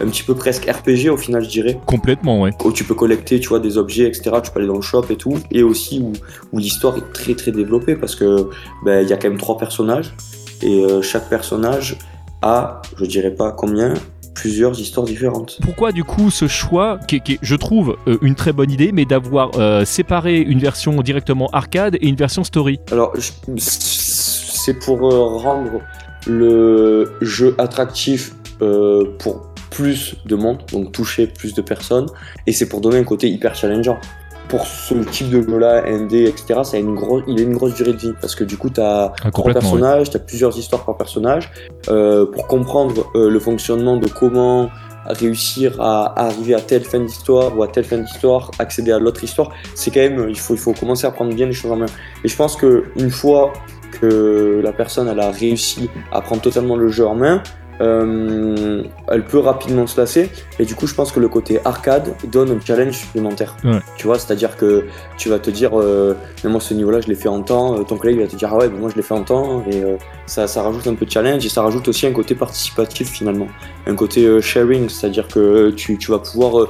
un petit peu presque RPG au final je dirais. Complètement ouais. où tu peux collecter tu vois des objets etc tu peux aller dans le shop et tout. Et aussi où, où l'histoire est très très développée parce que ben, il y a quand même trois personnages. Et euh, chaque personnage a je dirais pas combien plusieurs histoires différentes. Pourquoi du coup ce choix, qui, est- qui je trouve euh, une très bonne idée, mais d'avoir euh, séparé une version directement arcade et une version story? Alors, c'est pour rendre le jeu attractif euh, pour plus de monde, donc toucher plus de personnes, et c'est pour donner un côté hyper challengeant. Pour ce type de jeu-là, ND, etc., ça a une grosse, il a une grosse durée de vie parce que du coup, tu as Ah, trois complètement, ouais. personnages, tu as plusieurs histoires par personnage. Euh, pour comprendre euh, le fonctionnement de comment réussir à arriver à telle fin d'histoire ou à telle fin d'histoire, accéder à l'autre histoire, c'est quand même, il faut, il faut commencer à prendre bien les choses en main. Et je pense que une fois que la personne elle a réussi à prendre totalement le jeu en main, euh, elle peut rapidement se lasser. Et du coup, je pense que le côté arcade donne un challenge supplémentaire. Ouais. Tu vois, c'est-à-dire que tu vas te dire, euh, mais moi ce niveau-là, je l'ai fait en temps. Euh, Ton collègue va te dire, ah ouais, mais moi je l'ai fait en temps. Et euh, ça, ça rajoute un peu de challenge et ça rajoute aussi un côté participatif finalement, un côté euh, sharing, c'est-à-dire que tu, tu vas pouvoir,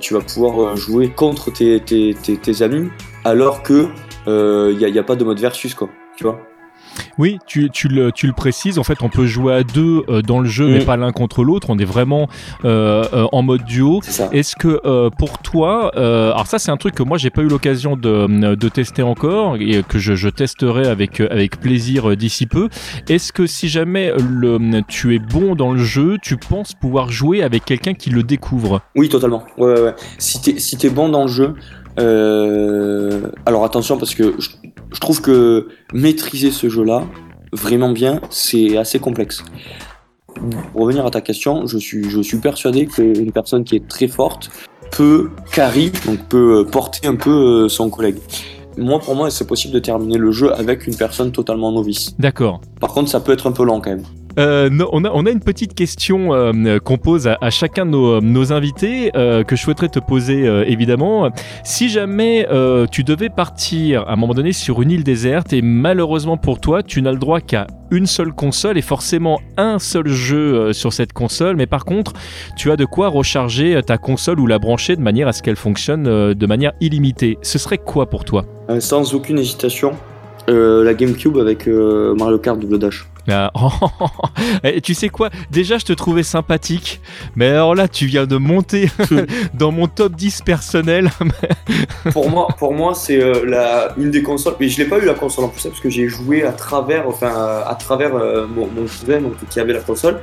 tu vas pouvoir jouer contre tes, tes, tes, tes amis, alors que il n'y a, a pas de mode versus quoi. Tu vois? Oui, tu, tu, le, tu le précises, en fait on peut jouer à deux euh, dans le jeu, mais pas l'un contre l'autre, on est vraiment euh, euh, en mode duo. Est-ce que euh, pour toi, euh, alors ça c'est un truc que moi j'ai pas eu l'occasion de, de tester encore et que je, je testerai avec, avec plaisir d'ici peu. Est-ce que si jamais le, tu es bon dans le jeu, tu penses pouvoir jouer avec quelqu'un qui le découvre? Oui, totalement. Ouais, ouais, ouais. Si t'es si t'es bon dans le jeu, euh, alors attention parce que je, je trouve que maîtriser ce jeu-là vraiment bien, c'est assez complexe. Pour revenir à ta question, je suis je suis persuadé qu'une personne qui est très forte peut carry, donc peut euh, porter un peu euh, son collègue. Moi, pour moi, c'est possible de terminer le jeu avec une personne totalement novice. D'accord. Par contre, ça peut être un peu lent quand même. Euh, on, a, une petite question euh, qu'on pose à, chacun de nos, nos invités euh, que je souhaiterais te poser euh, évidemment. Si jamais euh, tu devais partir à un moment donné sur une île déserte et malheureusement pour toi tu n'as le droit qu'à une seule console et forcément un seul jeu euh, sur cette console, mais par contre tu as de quoi recharger euh, ta console ou la brancher de manière à ce qu'elle fonctionne euh, de manière illimitée. Ce serait quoi pour toi? Euh, sans aucune hésitation, Euh, la GameCube avec euh, Mario Kart Double Dash. Ah, Et tu sais quoi? Déjà, je te trouvais sympathique, mais alors là, tu viens de monter dans mon top 10 personnel. pour moi, pour moi, c'est euh, la une des consoles. Mais je l'ai pas eu la console en plus, parce que j'ai joué à travers, enfin, à travers euh, mon, mon cousin donc, qui avait la console.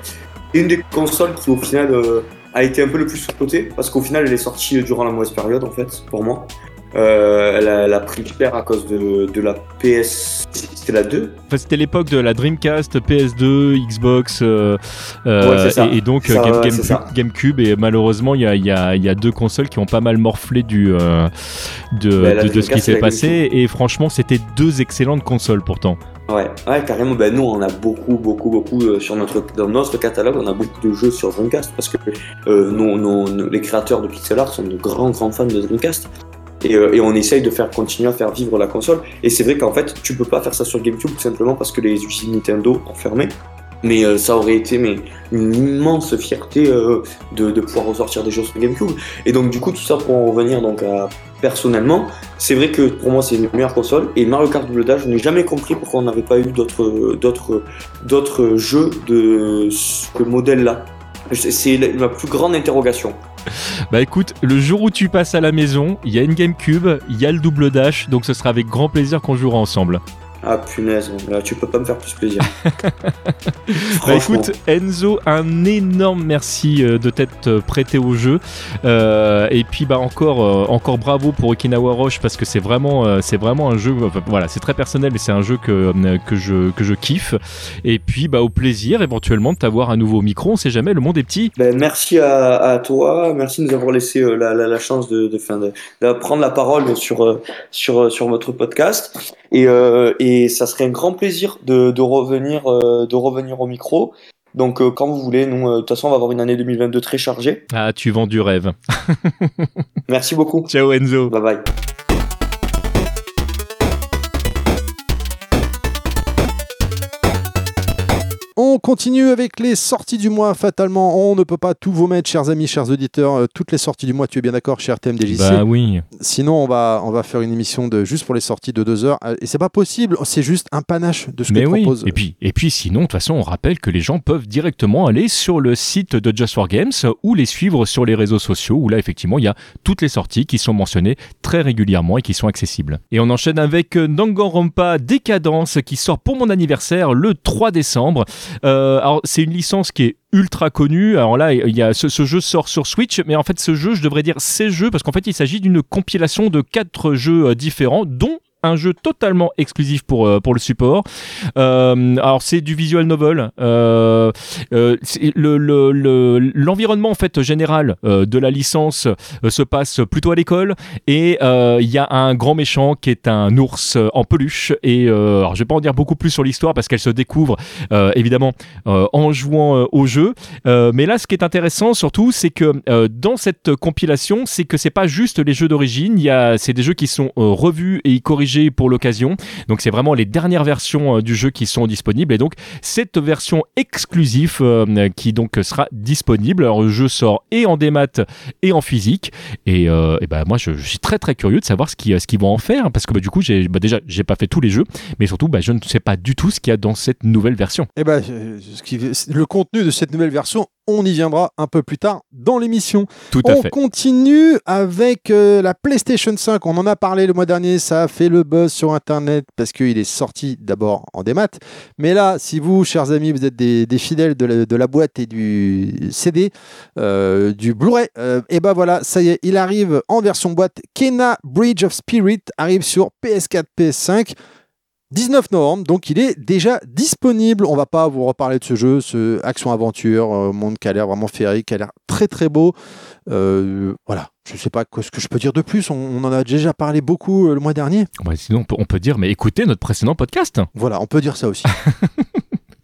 Une des consoles qui, au final, euh, a été un peu le plus sous-cotée, parce qu'au final, elle est sortie durant la mauvaise période, en fait, pour moi. Euh, elle, a, elle a pris cher à cause de, de la PS. C'était la 2 Enfin, c'était l'époque de la Dreamcast, PS2, Xbox, euh, euh, Ouais, c'est ça. et, et donc Ça, Game- ouais, Game- c'est ça. GameCube. Et malheureusement, il y a, il y a- il y a deux consoles qui ont pas mal morflé du, euh, de, Bah, la de- de ce qui s'est passé. Et franchement, c'était deux excellentes consoles pourtant. Ouais, ouais, carrément. Ben, nous, on a beaucoup, beaucoup, beaucoup euh, sur notre, dans notre catalogue, on a beaucoup de jeux sur Dreamcast parce que euh, nos- nos- nos- les créateurs de pixel art sont de grands, grands fans de Dreamcast. Et, euh, et on essaye de faire continuer à faire vivre la console. Et c'est vrai qu'en fait, tu peux pas faire ça sur GameCube tout simplement parce que les usines Nintendo ont fermé. Mais euh, ça aurait été une immense fierté euh, de, pouvoir ressortir des jeux sur GameCube. Et donc, du coup, tout ça pour en revenir donc à personnellement, c'est vrai que pour moi c'est une meilleure console et Mario Kart Double Dash, je n'ai jamais compris pourquoi on n'avait pas eu d'autres jeux de ce modèle-là. C'est ma plus grande interrogation. Bah écoute, le jour où tu passes à la maison, il y a une GameCube, il y a le double dash, donc ce sera avec grand plaisir qu'on jouera ensemble. Ah punaise, là, tu peux pas me faire plus plaisir. Bah écoute, Enzo, un énorme merci euh, de t'être euh, prêté au jeu. Euh, et puis bah encore, encore bravo pour Okinawa Roche parce que c'est vraiment, c'est vraiment un jeu. enfin, voilà, c'est très personnel, mais c'est un jeu que que je que je kiffe. Et puis bah au plaisir éventuellement de t'avoir un nouveau micro. On sait jamais, le monde est petit. Ben, merci à, à toi, merci de nous avoir laissé euh, la, la, la chance de, de, fin, de, de prendre la parole sur, sur, sur votre podcast. Et, euh, et ça serait un grand plaisir de, de, revenir, euh, de revenir au micro. Donc euh, quand vous voulez, nous, euh, de toute façon, on va avoir une année 2022 très chargée. Ah, tu vends du rêve. Merci beaucoup. Ciao Enzo. Bye bye. On continue avec les sorties du mois. Fatalement, on ne peut pas tout vous mettre, chers amis, chers auditeurs. Euh, Toutes les sorties du mois, tu es bien d'accord, cher TMDJC Bah oui. Sinon, on va, on va faire une émission de juste pour les sorties de deux heures. Euh, Et c'est pas possible. C'est juste un panache de ce Mais que oui. propose. Et puis, et puis sinon, de toute façon, on rappelle que les gens peuvent directement aller sur le site de Just for Games ou les suivre sur les réseaux sociaux où là, effectivement, il y a toutes les sorties qui sont mentionnées très régulièrement et qui sont accessibles. Et on enchaîne avec euh, Danganronpa Décadence qui sort pour mon anniversaire le 3 décembre. Euh, alors, c'est une licence qui est ultra connue. Alors là, ce, ce jeu sort sur Switch, mais en fait, ce jeu, je devrais dire ces jeux parce qu'en fait, il s'agit d'une compilation de quatre jeux euh, différents, dont un jeu totalement exclusif pour, euh, pour le support. Euh, alors c'est du visual novel. Euh, L'environnement en fait général de la licence se passe plutôt à l'école et il y a un grand méchant qui est un ours en peluche et alors je vais pas en dire beaucoup plus sur l'histoire parce qu'elle se découvre évidemment en jouant au jeu. Mais là, ce qui est intéressant surtout, c'est que dans cette compilation, c'est que c'est pas juste les jeux d'origine. Il y c'est des jeux qui sont revus et corrigés pour l'occasion. Donc c'est vraiment les dernières versions euh, du jeu qui sont disponibles. Et donc cette version exclusive euh, qui donc sera disponible. Alors le jeu sort et en démat et en physique. Et, euh, et ben moi, je, suis très très curieux de savoir ce qu'ils ce vont en faire parce que bah, du coup, j'ai bah, déjà j'ai pas fait tous les jeux, mais surtout, bah, je ne sais pas du tout ce qu'il y a dans cette nouvelle version. Eh ben, le contenu de cette nouvelle version, on y viendra un peu plus tard dans l'émission. Tout à On fait. continue avec euh, la PlayStation 5. On en a parlé le mois dernier. Ça a fait le buzz sur Internet parce qu'il est sorti d'abord en démat. Mais là, si vous, chers amis, vous êtes des, des fidèles de la, de la boîte et du CD, euh, du Blu-ray, et ben voilà, ça y est, il arrive en version boîte. Kena Bridge of Spirit arrive sur PS4, PS5. 19 novembre, donc il est déjà disponible. On va pas vous reparler de ce jeu, ce action-aventure, euh, monde qui a l'air vraiment féerique, qui a l'air très très beau. Euh, voilà, je sais pas ce que je peux dire de plus. On, on en a déjà parlé beaucoup euh, le mois dernier. Ouais, sinon, on peut, on peut dire, mais écoutez notre précédent podcast. Voilà, on peut dire ça aussi.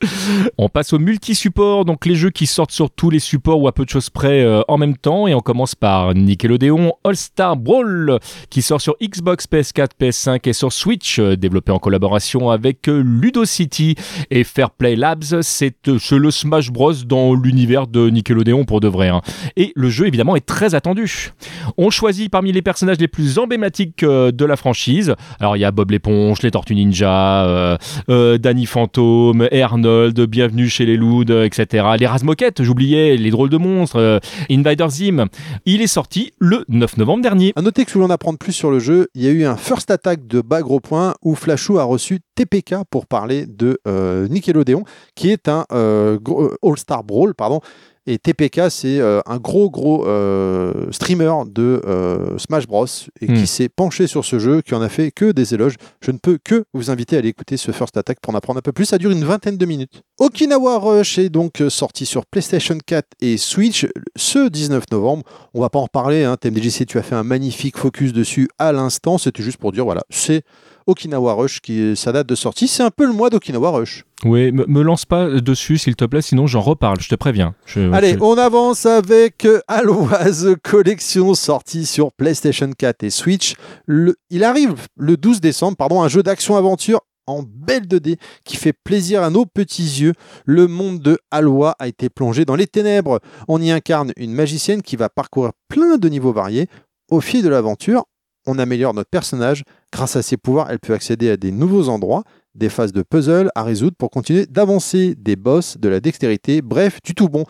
On passe au multi-support, donc les jeux qui sortent sur tous les supports ou à peu de choses près euh, en même temps. Et on commence par Nickelodeon All-Star Brawl, qui sort sur Xbox, PS4, PS5 et sur Switch, euh, développé en collaboration avec euh, Ludocity et Fairplay Labs. C'est le Smash Bros dans l'univers de Nickelodeon pour de vrai. Hein. Et le jeu évidemment est très attendu. On choisit parmi les personnages les plus emblématiques de la franchise. Alors il y a Bob l'éponge, les Tortues Ninja, Danny Phantom, Arnold Bienvenue chez les Louds, etc. Les Razmoquettes, j'oubliais, les drôles de monstres, euh, Invader Zim. Il est sorti le 9 novembre dernier. À noter que si vous voulez en apprendre plus sur le jeu, il y a eu un first attack de bas gros point où Flashou a reçu TPK pour parler de euh, Nickelodeon, qui est un euh, All-Star Brawl, pardon, et TPK, c'est euh, un gros, gros euh, streamer de euh, Smash Bros. et qui hmm. s'est penché sur ce jeu, qui en a fait que des éloges. Je ne peux que vous inviter à aller écouter ce First Attack pour en apprendre un peu plus. Ça dure une vingtaine de minutes. Okinawa Rush est donc sorti sur PlayStation 4 et Switch ce 19 novembre. On va pas en reparler. Hein. TMDJC, tu as fait un magnifique focus dessus à l'instant. C'était juste pour dire, voilà, c'est Okinawa Rush qui sa date de sortie. C'est un peu le mois d'Okinawa Rush. Oui, me, lance pas dessus s'il te plaît, sinon j'en reparle, je te préviens. Allez, on avance avec Aloise Collection sortie sur PlayStation 4 et Switch. il arrive le 12 décembre, pardon, un jeu d'action-aventure en belle 2D qui fait plaisir à nos petits yeux. Le monde de Alois a été plongé dans les ténèbres. On y incarne une magicienne qui va parcourir plein de niveaux variés. Au fil de l'aventure, on améliore notre personnage. Grâce à ses pouvoirs, elle peut accéder à des nouveaux endroits, des phases de puzzle à résoudre pour continuer d'avancer, des boss, de la dextérité, bref, du tout bon.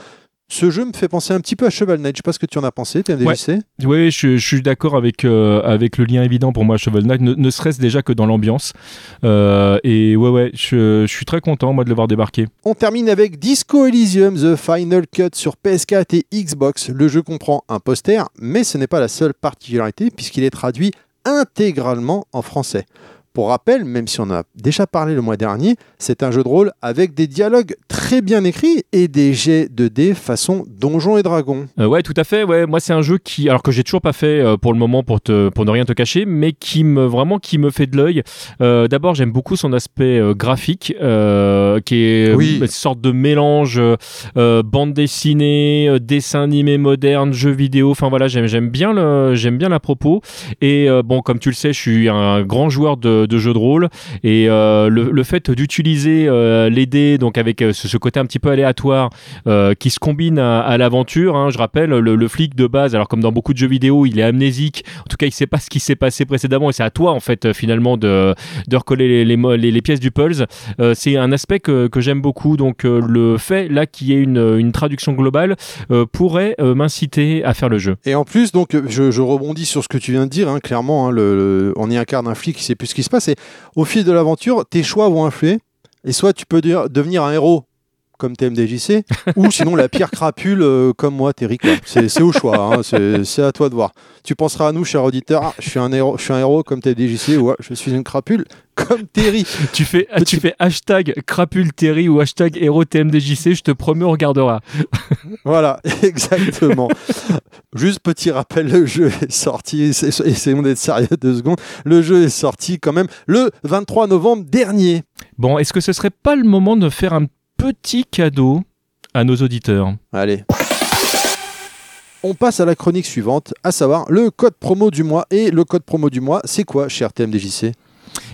Ce jeu me fait penser un petit peu à Shovel Knight. Je sais pas ce que tu en as pensé, TMDJC. Oui, je, suis d'accord avec, euh, avec le lien évident pour moi Shovel Knight, ne, serait-ce déjà que dans l'ambiance. Euh, et ouais, ouais, je, je, suis très content, moi, de le voir débarquer. On termine avec Disco Elysium, The Final Cut sur PS4 et Xbox. Le jeu comprend un poster, mais ce n'est pas la seule particularité, puisqu'il est traduit intégralement en français. Pour rappel, même si on a déjà parlé le mois dernier, c'est un jeu de rôle avec des dialogues très bien écrits et des jets de dés façon Donjons et Dragons. Euh, ouais, tout à fait. Ouais, moi c'est un jeu qui, alors que j'ai toujours pas fait euh, pour le moment pour te, pour ne rien te cacher, mais qui me vraiment qui me fait de l'œil. Euh, d'abord, j'aime beaucoup son aspect graphique, qui est une sorte de mélange bande dessinée, dessin animé moderne, jeu vidéo. Enfin voilà, j'aime j'aime bien le j'aime bien la propos. Et bon, comme tu le sais, je suis un grand joueur de de, jeu de rôle. Et euh, le, fait d'utiliser euh, les dés donc avec euh, ce, côté un petit peu aléatoire qui se combine à, l'aventure hein, je rappelle le, flic de base alors comme dans beaucoup de jeux vidéo il est amnésique. En tout cas il sait pas ce qui s'est passé précédemment et c'est à toi en fait finalement de, de recoller les, pièces du pulse c'est un aspect que, j'aime beaucoup. Donc le fait là qu'il y ait une, traduction globale pourrait m'inciter à faire le jeu. Et en plus donc je, rebondis sur ce que tu viens de dire hein, clairement hein, on y incarne un flic qui sait plus ce qui se Et au fil de l'aventure, tes choix vont influer. Et soit tu peux devenir un héros comme TMDJC, ou sinon la pire crapule euh, comme moi, Terry. C'est au choix, hein. c'est à toi de voir. Tu penseras à nous, cher auditeur, ah, je, suis un héros, je suis un héros comme TMDJC, ou je suis une crapule comme Terry. tu fais, tu fais hashtag crapule Terry ou hashtag héros TMDJC, je te promets, on regardera. voilà, exactement. Juste petit rappel, le jeu est sorti, essayons d'être sérieux deux secondes, le jeu est sorti quand même le 23 novembre dernier. Bon, est-ce que ce serait pas le moment de faire un petit cadeau à nos auditeurs. Allez. On passe à la chronique suivante, à savoir le code promo du mois. Et le code promo du mois, c'est quoi, cher TMDJC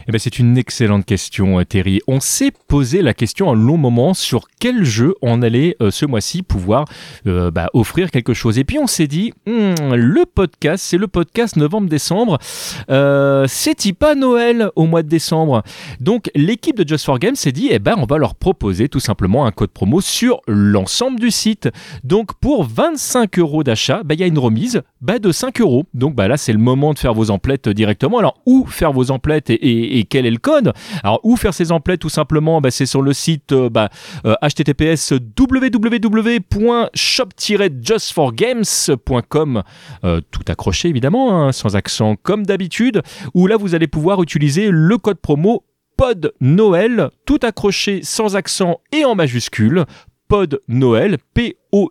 eh ben, c'est une excellente question, euh, Terry. On s'est posé la question un long moment sur quel jeu on allait euh, ce mois-ci pouvoir euh, bah, offrir quelque chose. Et puis on s'est dit, hmm, le podcast, c'est le podcast novembre-décembre. c'est-il pas Noël au mois de décembre Donc l'équipe de Just for Games s'est dit, eh ben, on va leur proposer tout simplement un code promo sur l'ensemble du site. Donc pour 25 euros d'achat, bah, il y a une remise bah, de 5 euros. Donc là, c'est le moment de faire vos emplettes directement. Alors, où faire vos emplettes et et quel est le code. Alors, où faire ces emplettes Tout simplement, bah, c'est sur le site euh, bah, euh, https www.shop-justforgames.com, euh, tout accroché évidemment, hein, sans accent comme d'habitude, où là vous allez pouvoir utiliser le code promo POD Noël, tout accroché sans accent et en majuscule Pod Noël, P-O-D-N-O-E-L.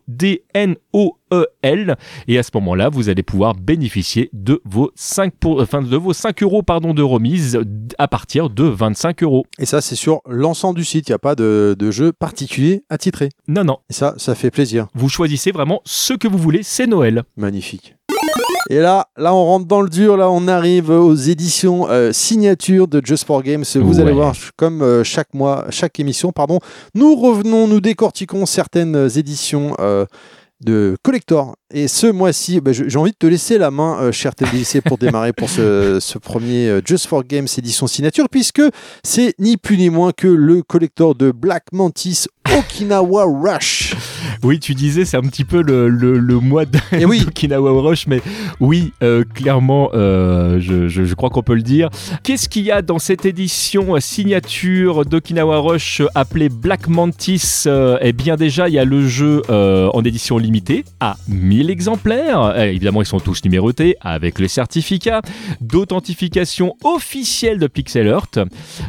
Et à ce moment-là, vous allez pouvoir bénéficier de vos 5, pour, enfin, de vos 5 euros pardon, de remise à partir de 25 euros. Et ça, c'est sur l'ensemble du site. Il n'y a pas de, de jeu particulier attitré. Non, non. Et ça, ça fait plaisir. Vous choisissez vraiment ce que vous voulez, c'est Noël. Magnifique. Et là, là, on rentre dans le dur. Là, on arrive aux éditions euh, signature de Just for Games. Vous Ouais. allez voir, comme euh, chaque mois, chaque émission, pardon, nous revenons, nous décortiquons certaines éditions euh, de collector. Et ce mois-ci, bah, j'ai envie de te laisser la main, euh, cher TDC, pour démarrer pour ce, ce premier euh, Just for Games édition signature, puisque c'est ni plus ni moins que le collector de Black Mantis Okinawa Rush. Oui, tu disais, c'est un petit peu le, le, le mois oui. d'Okinawa Rush, mais oui, euh, clairement, euh, je, je- je crois qu'on peut le dire. Qu'est-ce qu'il y a dans cette édition signature d'Okinawa Rush appelée Black Mantis? Euh, Eh bien, déjà, il y a le jeu euh, en édition limitée à 1000 exemplaires. Évidemment, ils sont tous numérotés avec le certificat d'authentification officielle de Pixel Earth.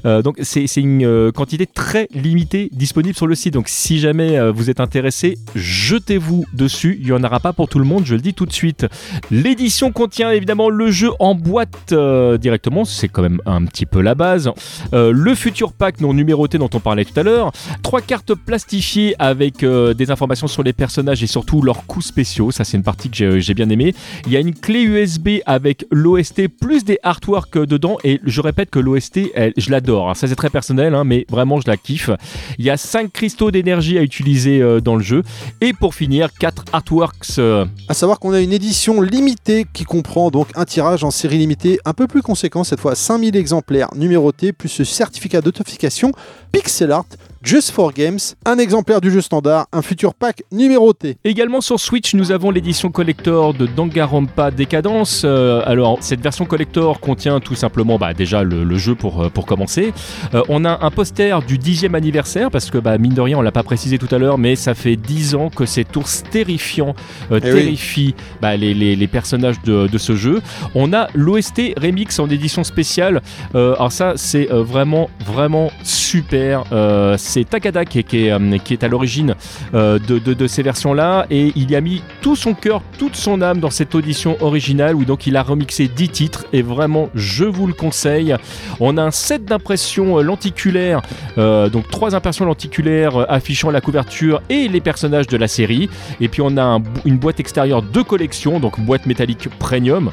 Donc, c'est c'est une quantité très limitée disponible sur le site. Donc, si jamais euh, vous êtes intéressé, jetez-vous dessus. Il n'y en aura pas pour tout le monde, je le dis tout de suite. L'édition contient évidemment le jeu en boîte euh, directement, c'est quand même un petit peu la base. Euh, le futur pack non numéroté dont on parlait tout à l'heure. Trois cartes plastifiées avec des informations sur les personnages et surtout leurs coups spéciaux. Ça, c'est une partie que j'ai bien aimé. Il y a une clé USB avec l'OST plus des artworks dedans. Et je répète que l'OST, je l'adore. Ça, c'est très personnel, hein, mais vraiment, je la kiffe. Il y a 5 cristaux d'énergie à utiliser euh, dans le jeu. Et pour finir, 4 artworks. euh, À savoir qu'on a une édition limitée qui comprend donc un tirage en série limitée un peu plus conséquent, cette fois 5000 exemplaires numérotés, plus ce certificat d'authentification Pixel Art Just for Games, un exemplaire du jeu standard, un futur pack numéroté. Également sur Switch, nous avons l'édition collector de Danganronpa Décadence. Euh, alors, cette version collector contient tout simplement bah, déjà le, le jeu pour, euh, pour commencer. Euh, on a un poster du 10e anniversaire, parce que bah, mine de rien, on l'a pas précisé tout à l'heure, mais ça fait 10 ans que ces ours terrifiants euh, Eh oui. terrifient bah, les, les- les personnages de, de ce jeu. On a l'OST remix en édition spéciale. Alors ça, c'est vraiment, vraiment super. Euh, c'est Takada qui est, euh, à l'origine euh, de, ces versions-là et il a mis tout son cœur, toute son âme dans cette audition originale où donc il a remixé 10 titres et vraiment je vous le conseille. On a un set d'impressions euh, lenticulaires, donc trois impressions lenticulaires affichant la couverture et les personnages de la série et puis on a une boîte extérieure de collection, donc boîte métallique premium.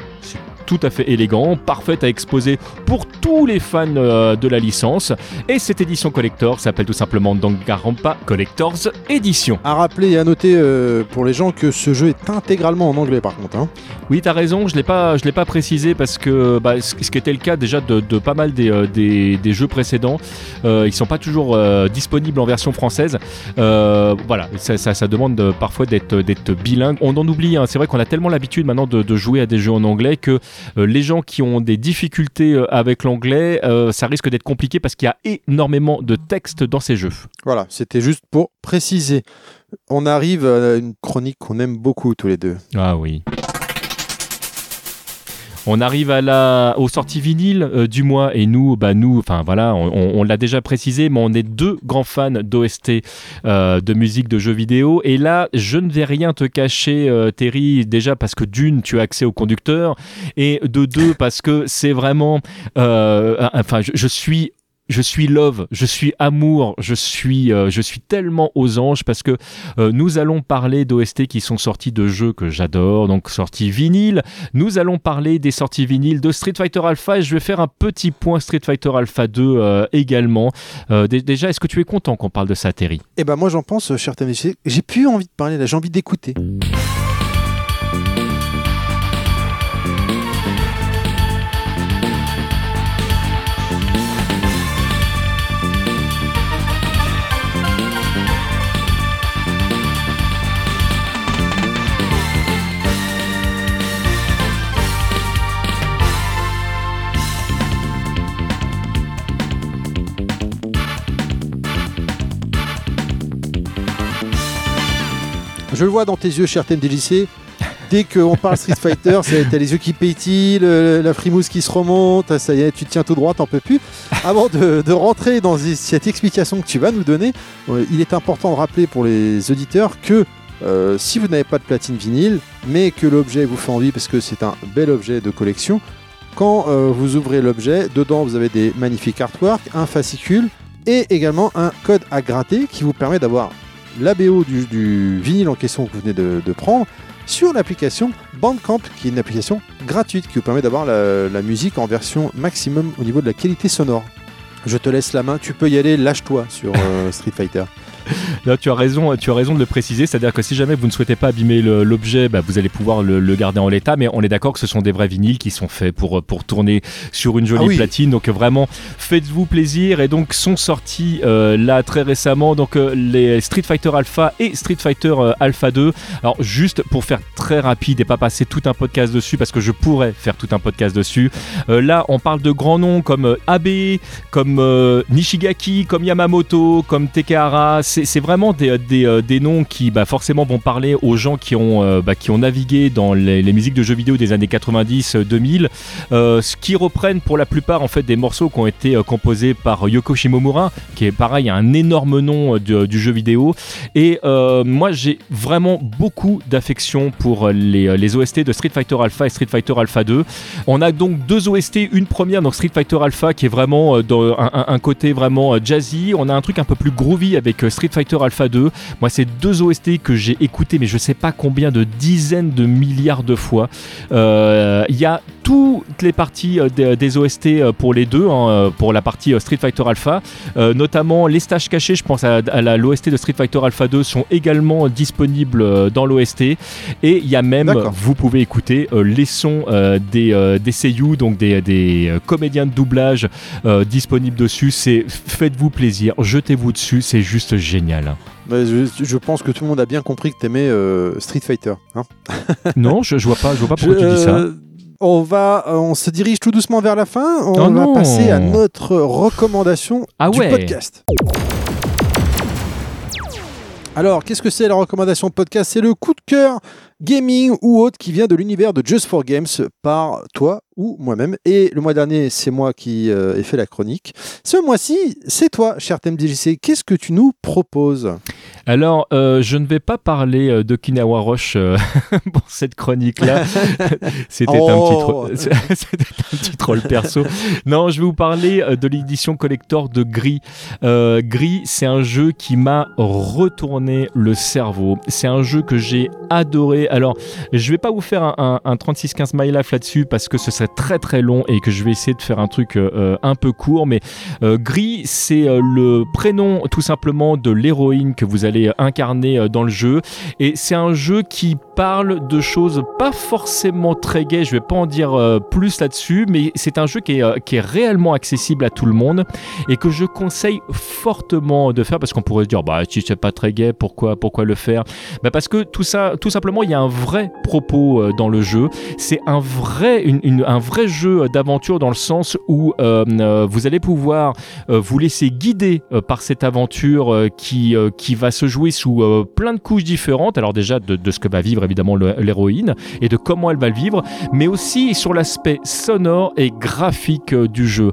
Tout à fait élégant, parfaite à exposer pour tous les fans euh, de la licence. Et cette édition collector s'appelle tout simplement Danganronpa Collectors Edition. À rappeler et à noter euh, pour les gens que ce jeu est intégralement en anglais par contre. hein. Oui, t'as raison, je l'ai pas, je l'ai pas précisé parce que bah, ce qui était le cas déjà de, de pas mal des, euh, des, des jeux précédents, euh, ils sont pas toujours disponibles en version française. Voilà, ça, ça, ça demande parfois d'être d'être bilingue. On en oublie, hein, c'est vrai qu'on a tellement l'habitude maintenant de, de jouer à des jeux en anglais que les gens qui ont des difficultés euh, avec l'anglais, euh, ça risque d'être compliqué parce qu'il y a énormément de texte dans ces jeux. Voilà, c'était juste pour préciser. On arrive à une chronique qu'on aime beaucoup tous les deux. Ah oui. On arrive à la, aux sorties vinyles euh, du mois et nous, bah nous, enfin voilà, on, l'a déjà précisé, mais on est deux grands fans d'OST, euh, de musique, de jeux vidéo. Et là, je ne vais rien te cacher, euh, Terry, déjà parce que d'une, tu as accès au conducteur, et de deux, parce que c'est vraiment, enfin, je suis je suis love, je suis amour, je suis, euh, je suis tellement aux anges parce que euh, nous allons parler d'OST qui sont sortis de jeux que j'adore, donc sortis vinyle. Nous allons parler des sorties vinyles de Street Fighter Alpha et je vais faire un petit point Street Fighter Alpha 2 euh, également. Euh, dé- déjà, est-ce que tu es content qu'on parle de ça, Terry? Et ben moi j'en pense, cher TMDC, j'ai plus envie de parler là, j'ai envie d'écouter. Je le vois dans tes yeux, cher TMDJC, dès qu'on parle Street Fighter, t'as les yeux qui pétillent, le- la frimousse qui se remonte, ça y est, tu te tiens tout droit, t'en peux plus. Avant de, de rentrer dans cette explication que tu vas nous donner, euh, il est important de rappeler pour les auditeurs que euh, si vous n'avez pas de platine vinyle, mais que l'objet vous fait envie parce que c'est un bel objet de collection, quand euh, vous ouvrez l'objet, dedans vous avez des magnifiques artworks, un fascicule et également un code à gratter qui vous permet d'avoir la BO du, vinyle en question que vous venez de, prendre sur l'application Bandcamp, qui est une application gratuite qui vous permet d'avoir la, la musique en version maximum au niveau de la qualité sonore. Je te laisse la main, tu peux y aller, lâche-toi sur euh, Street Fighter. Là, tu as raison, tu as raison de le préciser, c'est-à-dire que si jamais vous ne souhaitez pas abîmer l'objet, bah, vous allez pouvoir le, le garder en l'état, mais on est d'accord que ce sont des vrais vinyles qui sont faits pour, pour tourner sur une jolie Ah oui. platine, donc vraiment faites-vous plaisir et donc sont sortis euh, là très récemment donc euh, les Street Fighter Alpha et Street Fighter euh, Alpha 2. Alors juste pour faire très rapide et pas passer tout un podcast dessus parce que je pourrais faire tout un podcast dessus. là, on parle de grands noms comme Abe, comme Nishigaki, comme Yamamoto, comme Tekehara. C'est vraiment des, des, euh, des noms qui bah, forcément vont parler aux gens qui ont, euh, bah, navigué dans les, musiques de jeux vidéo des années 90-2000, euh, ce qui reprennent pour la plupart en fait des morceaux qui ont été euh, composés par Yoko Shimomura, qui est pareil un énorme nom euh, du, jeu vidéo. Et euh, moi j'ai vraiment beaucoup d'affection pour les, OST de Street Fighter Alpha et Street Fighter Alpha 2. On a donc deux OST, une première donc Street Fighter Alpha qui est vraiment euh, dans un, côté vraiment euh, jazzy. On a un truc un peu plus groovy avec euh, Street Fighter Alpha 2. Moi, c'est deux OST que j'ai écouté, mais je sais pas combien de dizaines de milliards de fois. Euh, Il y a toutes les parties euh, des, des OST euh, pour les deux, hein, pour la partie Street Fighter Alpha, euh, notamment les stages cachés. Je pense à, l'OST de Street Fighter Alpha 2 sont également disponibles dans l'OST. Et il y a même, vous pouvez écouter euh, les sons des, des seiyuu, donc des, des, comédiens de doublage disponibles dessus. C'est faites-vous plaisir, jetez-vous dessus, c'est juste génial. Bah, je, je pense que tout le monde a bien compris que t'aimais euh, Street Fighter. hein. non, je, je vois pas, je vois pas pourquoi Je- tu dis ça. euh, On va, euh, on se dirige tout doucement vers la fin. On Oh va non. passer à notre recommandation Ah du ouais. podcast. Alors, qu'est-ce que c'est la recommandation de podcast? C'est le coup de cœur gaming ou autre qui vient de l'univers de Just for Games par toi ou moi-même. Et le mois dernier, c'est moi qui euh, ai fait la chronique. Ce mois-ci, c'est toi, cher TMDJC. Qu'est-ce que tu nous proposes? Alors, euh, je ne vais pas parler euh, d'Okinawa Rush euh, pour cette chronique-là. C'était un petit Oh. un petit troll perso. Non, je vais vous parler de l'édition collector de Gris. Gris, c'est un jeu qui m'a retourné le cerveau. C'est un jeu que j'ai adoré. Alors, je vais pas vous faire un, un, un 36-15 My Life là-dessus parce que ce serait très très long et que je vais essayer de faire un truc euh, euh, un peu court. Mais euh, Gris, c'est le prénom tout simplement de l'héroïne que vous allez incarner dans le jeu. Et c'est un jeu qui parle de choses pas forcément très gaies, je vais pas en dire plus là-dessus, mais c'est un jeu qui est, qui est réellement accessible à tout le monde et que je conseille fortement de faire parce qu'on pourrait se dire bah si c'est pas très gai, pourquoi, pourquoi le faire? Bah Parce que tout ça, tout simplement, il y a un vrai propos euh, dans le jeu. C'est un vrai, un vrai jeu d'aventure dans le sens où euh, euh, vous allez pouvoir vous laisser guider par cette aventure qui, qui va se jouer sous plein de couches différentes. Alors déjà de, ce que va vivre évidemment l'héroïne et de comment elle va le vivre, mais aussi sur l'aspect sonore et graphique du jeu.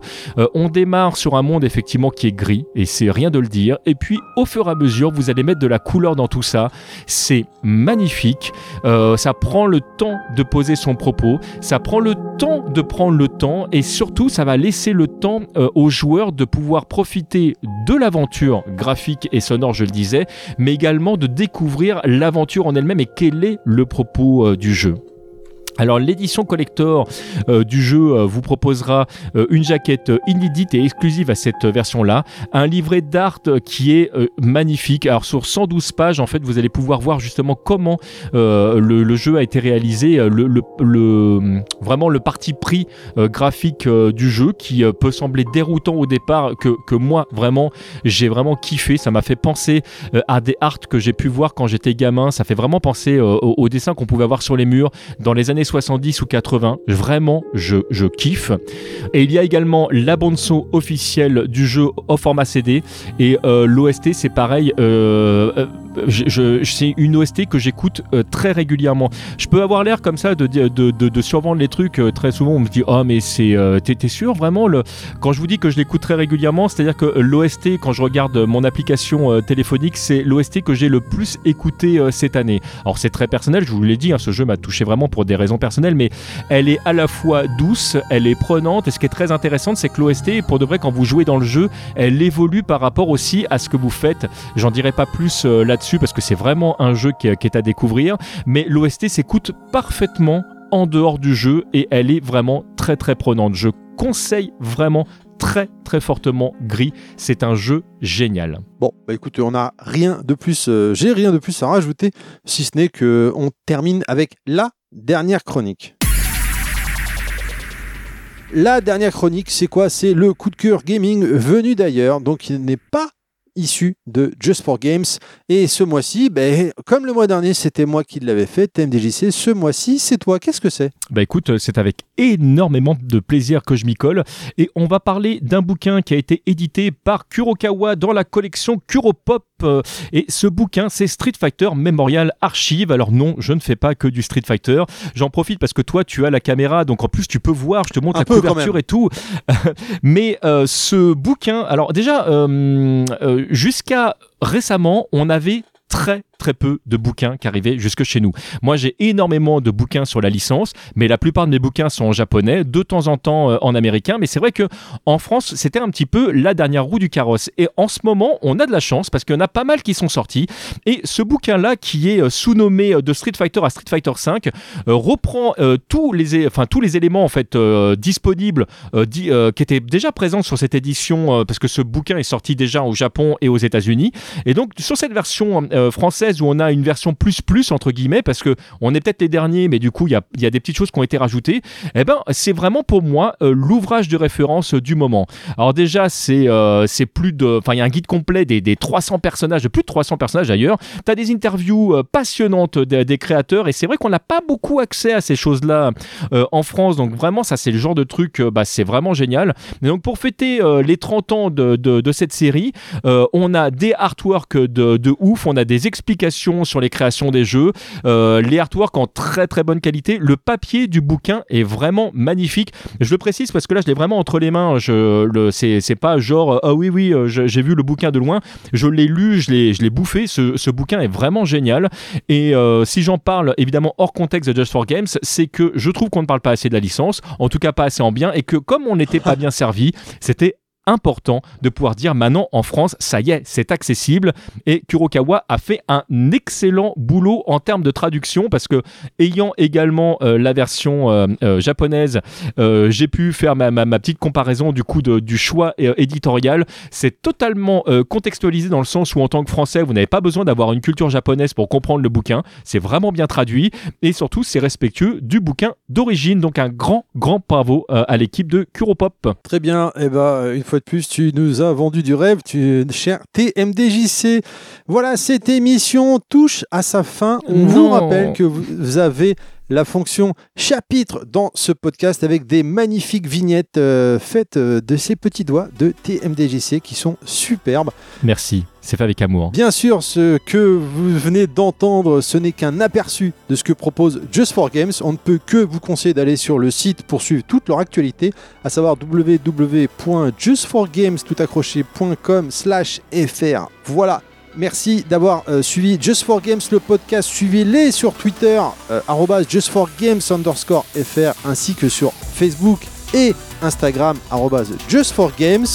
On démarre sur un monde effectivement qui est gris et c'est rien de le dire. Et puis au fur et à mesure, vous allez mettre de la couleur dans tout ça. C'est magnifique. Euh, ça prend le temps de poser son propos. Ça prend le temps de prendre le temps et surtout ça va laisser le temps euh, aux joueurs de pouvoir profiter de l'aventure graphique et sonore, je le disais, mais également de découvrir l'aventure en elle-même et quel est le propos euh, du jeu. Alors l'édition collector euh, du jeu euh, vous proposera euh, une jaquette inédite et exclusive à cette version-là, un livret d'art qui est magnifique. Alors sur 112 pages, en fait, vous allez pouvoir voir justement comment le, jeu a été réalisé, le, vraiment le parti pris graphique du jeu qui peut sembler déroutant au départ, que, que moi vraiment j'ai vraiment kiffé. Ça m'a fait penser à des arts que j'ai pu voir quand j'étais gamin. Ça fait vraiment penser aux dessins qu'on pouvait avoir sur les murs dans les années 70 ou 80. Vraiment, je, kiffe. Et il y a également la bande-son officielle du jeu au format CD. Et euh, l'OST, c'est pareil. euh, euh, c'est une OST que j'écoute très régulièrement. Je peux avoir l'air comme ça de, survendre les trucs. très souvent, on me dit Oh, mais c'est. T'es sûr vraiment. Quand je vous dis que je l'écoute très régulièrement, c'est-à-dire que l'OST, quand je regarde mon application téléphonique, c'est l'OST que j'ai le plus écouté cette année. Alors, c'est très personnel, je vous l'ai dit, hein, ce jeu m'a touché vraiment pour des raisons personnelles, mais elle est à la fois douce, elle est prenante, et ce qui est très intéressant, c'est que l'OST, pour de vrai, quand vous jouez dans le jeu, elle évolue par rapport aussi à ce que vous faites. J'en dirai pas plus euh, là-dessus parce que c'est vraiment un jeu qui, qui est à découvrir, mais l'OST s'écoute parfaitement en dehors du jeu et elle est vraiment très très prenante. Je conseille vraiment très très fortement Gris. C'est un jeu génial. Bon, bah écoute, on n'a rien de plus, euh, j'ai rien de plus à rajouter, si ce n'est que on termine avec la dernière chronique. La dernière chronique, c'est quoi? C'est le coup de cœur gaming venu d'ailleurs, donc il n'est pas issu de Just for Games. Et ce mois-ci, ben, comme le mois dernier, c'était moi qui l'avais fait, TMDJC, ce mois-ci, c'est toi. Qu'est-ce que c'est? Bah écoute, euh, c'est avec énormément de plaisir que je m'y colle et on va parler d'un bouquin qui a été édité par Kurokawa dans la collection Kuropop euh, et ce bouquin c'est Street Fighter Memorial Archive. Alors non, je ne fais pas que du Street Fighter. J'en profite parce que toi tu as la caméra donc en plus tu peux voir, je te montre Un la couverture et tout. Mais euh, ce bouquin, alors déjà euh, euh, jusqu'à récemment, on avait très très peu de bouquins qui arrivaient jusque chez nous. Moi, j'ai énormément de bouquins sur la licence, mais la plupart de mes bouquins sont en japonais, de temps en temps euh, en américain. Mais c'est vrai que en France, c'était un petit peu la dernière roue du carrosse. Et en ce moment, on a de la chance parce qu'il y en a pas mal qui sont sortis. Et ce bouquin-là, qui est euh, sous-nommé euh, de Street Fighter à Street Fighter 5, euh, reprend tous les, enfin tous les éléments en fait disponibles qui étaient déjà présents sur cette édition parce que ce bouquin est sorti déjà au Japon et aux États-Unis. Et donc sur cette version française où on a une version plus plus entre guillemets parce que on est peut-être les derniers, mais du coup il y a, des petites choses qui ont été rajoutées. Eh ben c'est vraiment pour moi euh, l'ouvrage de référence euh, du moment. Alors déjà c'est euh, c'est plus de, enfin il y a un guide complet des, des, 300 personnages, de plus de 300 personnages d'ailleurs. T'as des interviews passionnantes des, créateurs et c'est vrai qu'on n'a pas beaucoup accès à ces choses là en France. Donc vraiment ça c'est le genre de truc, bah, c'est vraiment génial. Et donc pour fêter les 30 ans de, cette série, on a des artworks de ouf, on a des explications sur les créations des jeux, euh, les artworks en très très bonne qualité. Le papier du bouquin est vraiment magnifique. Je le précise parce que là, je l'ai vraiment entre les mains. Je, le, c'est, c'est pas genre, ah oui, oui, euh, j'ai vu le bouquin de loin. Je l'ai lu, je l'ai, je l'ai bouffé. Ce, bouquin est vraiment génial. Et euh, si j'en parle évidemment hors contexte de Just for Games, c'est que je trouve qu'on ne parle pas assez de la licence, en tout cas pas assez en bien, et que comme on n'était pas bien servi, c'était important de pouvoir dire maintenant en France, ça y est, c'est accessible. Et Kurokawa a fait un excellent boulot en termes de traduction parce que ayant également euh, la version euh, euh, japonaise, j'ai pu faire ma, petite comparaison du coup de- du choix éditorial. C'est totalement contextualisé dans le sens où en tant que Français, vous n'avez pas besoin d'avoir une culture japonaise pour comprendre le bouquin. C'est vraiment bien traduit et surtout c'est respectueux du bouquin d'origine. Donc un grand, grand bravo à l'équipe de Kuropop. Très bien, et ben une fois de plus, tu nous as vendu du rêve, tu cher TMDJC. Voilà, cette émission touche à sa fin. On vous Non. rappelle que vous avez la fonction chapitre dans ce podcast avec des magnifiques vignettes euh, faites euh, de ces petits doigts de TMDJC qui sont superbes. Merci, c'est fait avec amour. Bien sûr, ce que vous venez d'entendre, ce n'est qu'un aperçu de ce que propose Just for Games. On ne peut que vous conseiller d'aller sur le site pour suivre toute leur actualité, à savoir www.justforgames.com fr. Voilà. Merci d'avoir euh, suivi Just for Games, le podcast. Suivez-les sur Twitter, euh, Just for Games underscore fr, ainsi que sur Facebook et Instagram, Just for Games.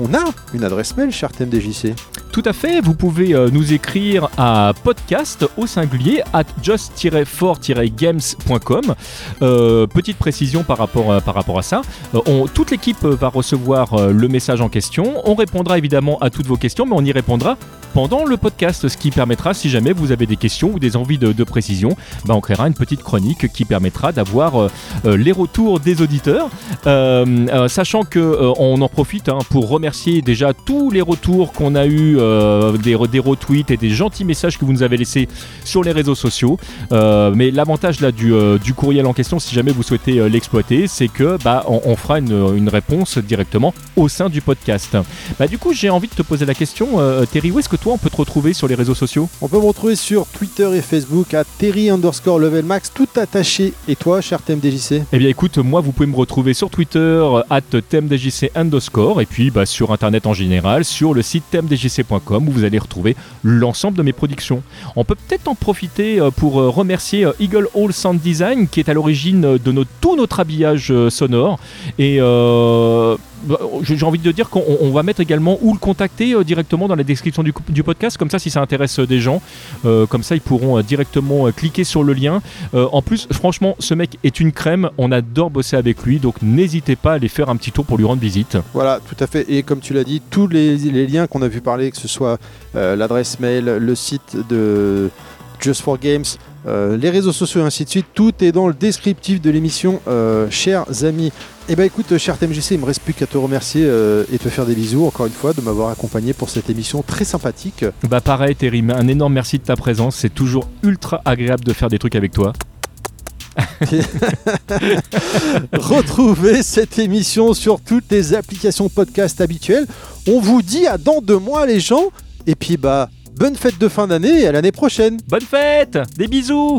On a une adresse mail, cher TMDJC. Tout à fait, vous pouvez euh, nous écrire à podcast au singulier at just-for-games.com. Euh, petite précision par rapport, à- ça. Euh, toute l'équipe va recevoir le message en question. On répondra évidemment à toutes vos questions, mais on y répondra pendant le podcast, ce qui permettra, si jamais vous avez des questions ou des envies de, précision, bah, on créera une petite chronique qui permettra d'avoir euh, euh, les retours des auditeurs. Euh, sachant que on en profite hein, pour remercier déjà tous les retours qu'on a eu, des, des retweets et des gentils messages que vous nous avez laissés sur les réseaux sociaux. Mais l'avantage là du, du courriel en question, si jamais vous souhaitez l'exploiter, c'est que bah on, fera une, une réponse directement au sein du podcast. Bah du coup, j'ai envie de te poser la question, Terry, où est-ce que toi, on peut te retrouver sur les réseaux sociaux On peut me retrouver sur Twitter et Facebook à Terry underscore level max, tout attaché. Et toi, cher TMDJC Eh bien écoute, moi vous pouvez me retrouver sur Twitter, at tmdjc underscore, et puis bah, sur internet en général, sur le site tmdjc.com où vous allez retrouver l'ensemble de mes productions. On peut peut-être en profiter euh, pour euh, remercier euh, Eagle Hall Sound Design qui est à l'origine de tout notre habillage sonore. Et euh, j'ai envie de dire qu'on on va mettre également où le contacter euh, directement dans la description du, podcast, comme ça si ça intéresse euh, des gens, euh, comme ça ils pourront directement cliquer sur le lien. En plus, franchement, ce mec est une crème, on adore bosser avec lui, donc n'hésitez pas à aller faire un petit tour pour lui rendre visite. Voilà, tout à fait. Et comme tu l'as dit, tous les, liens qu'on a vu parler, que ce soit l'adresse mail, le site de Just for Games, euh, les réseaux sociaux et ainsi de suite, tout est dans le descriptif de l'émission, euh, chers amis. Eh ben écoute, cher TMGC, il me reste plus qu'à te remercier euh, et te faire des bisous encore une fois de m'avoir accompagné pour cette émission très sympathique. Bah pareil, Terry, un énorme merci de ta présence, c'est toujours ultra agréable de faire des trucs avec toi. Retrouvez cette émission sur toutes les applications podcast habituelles. On vous dit à dans deux mois les gens. Et puis bah bonne fête de fin d'année et à l'année prochaine. Bonne fête Des bisous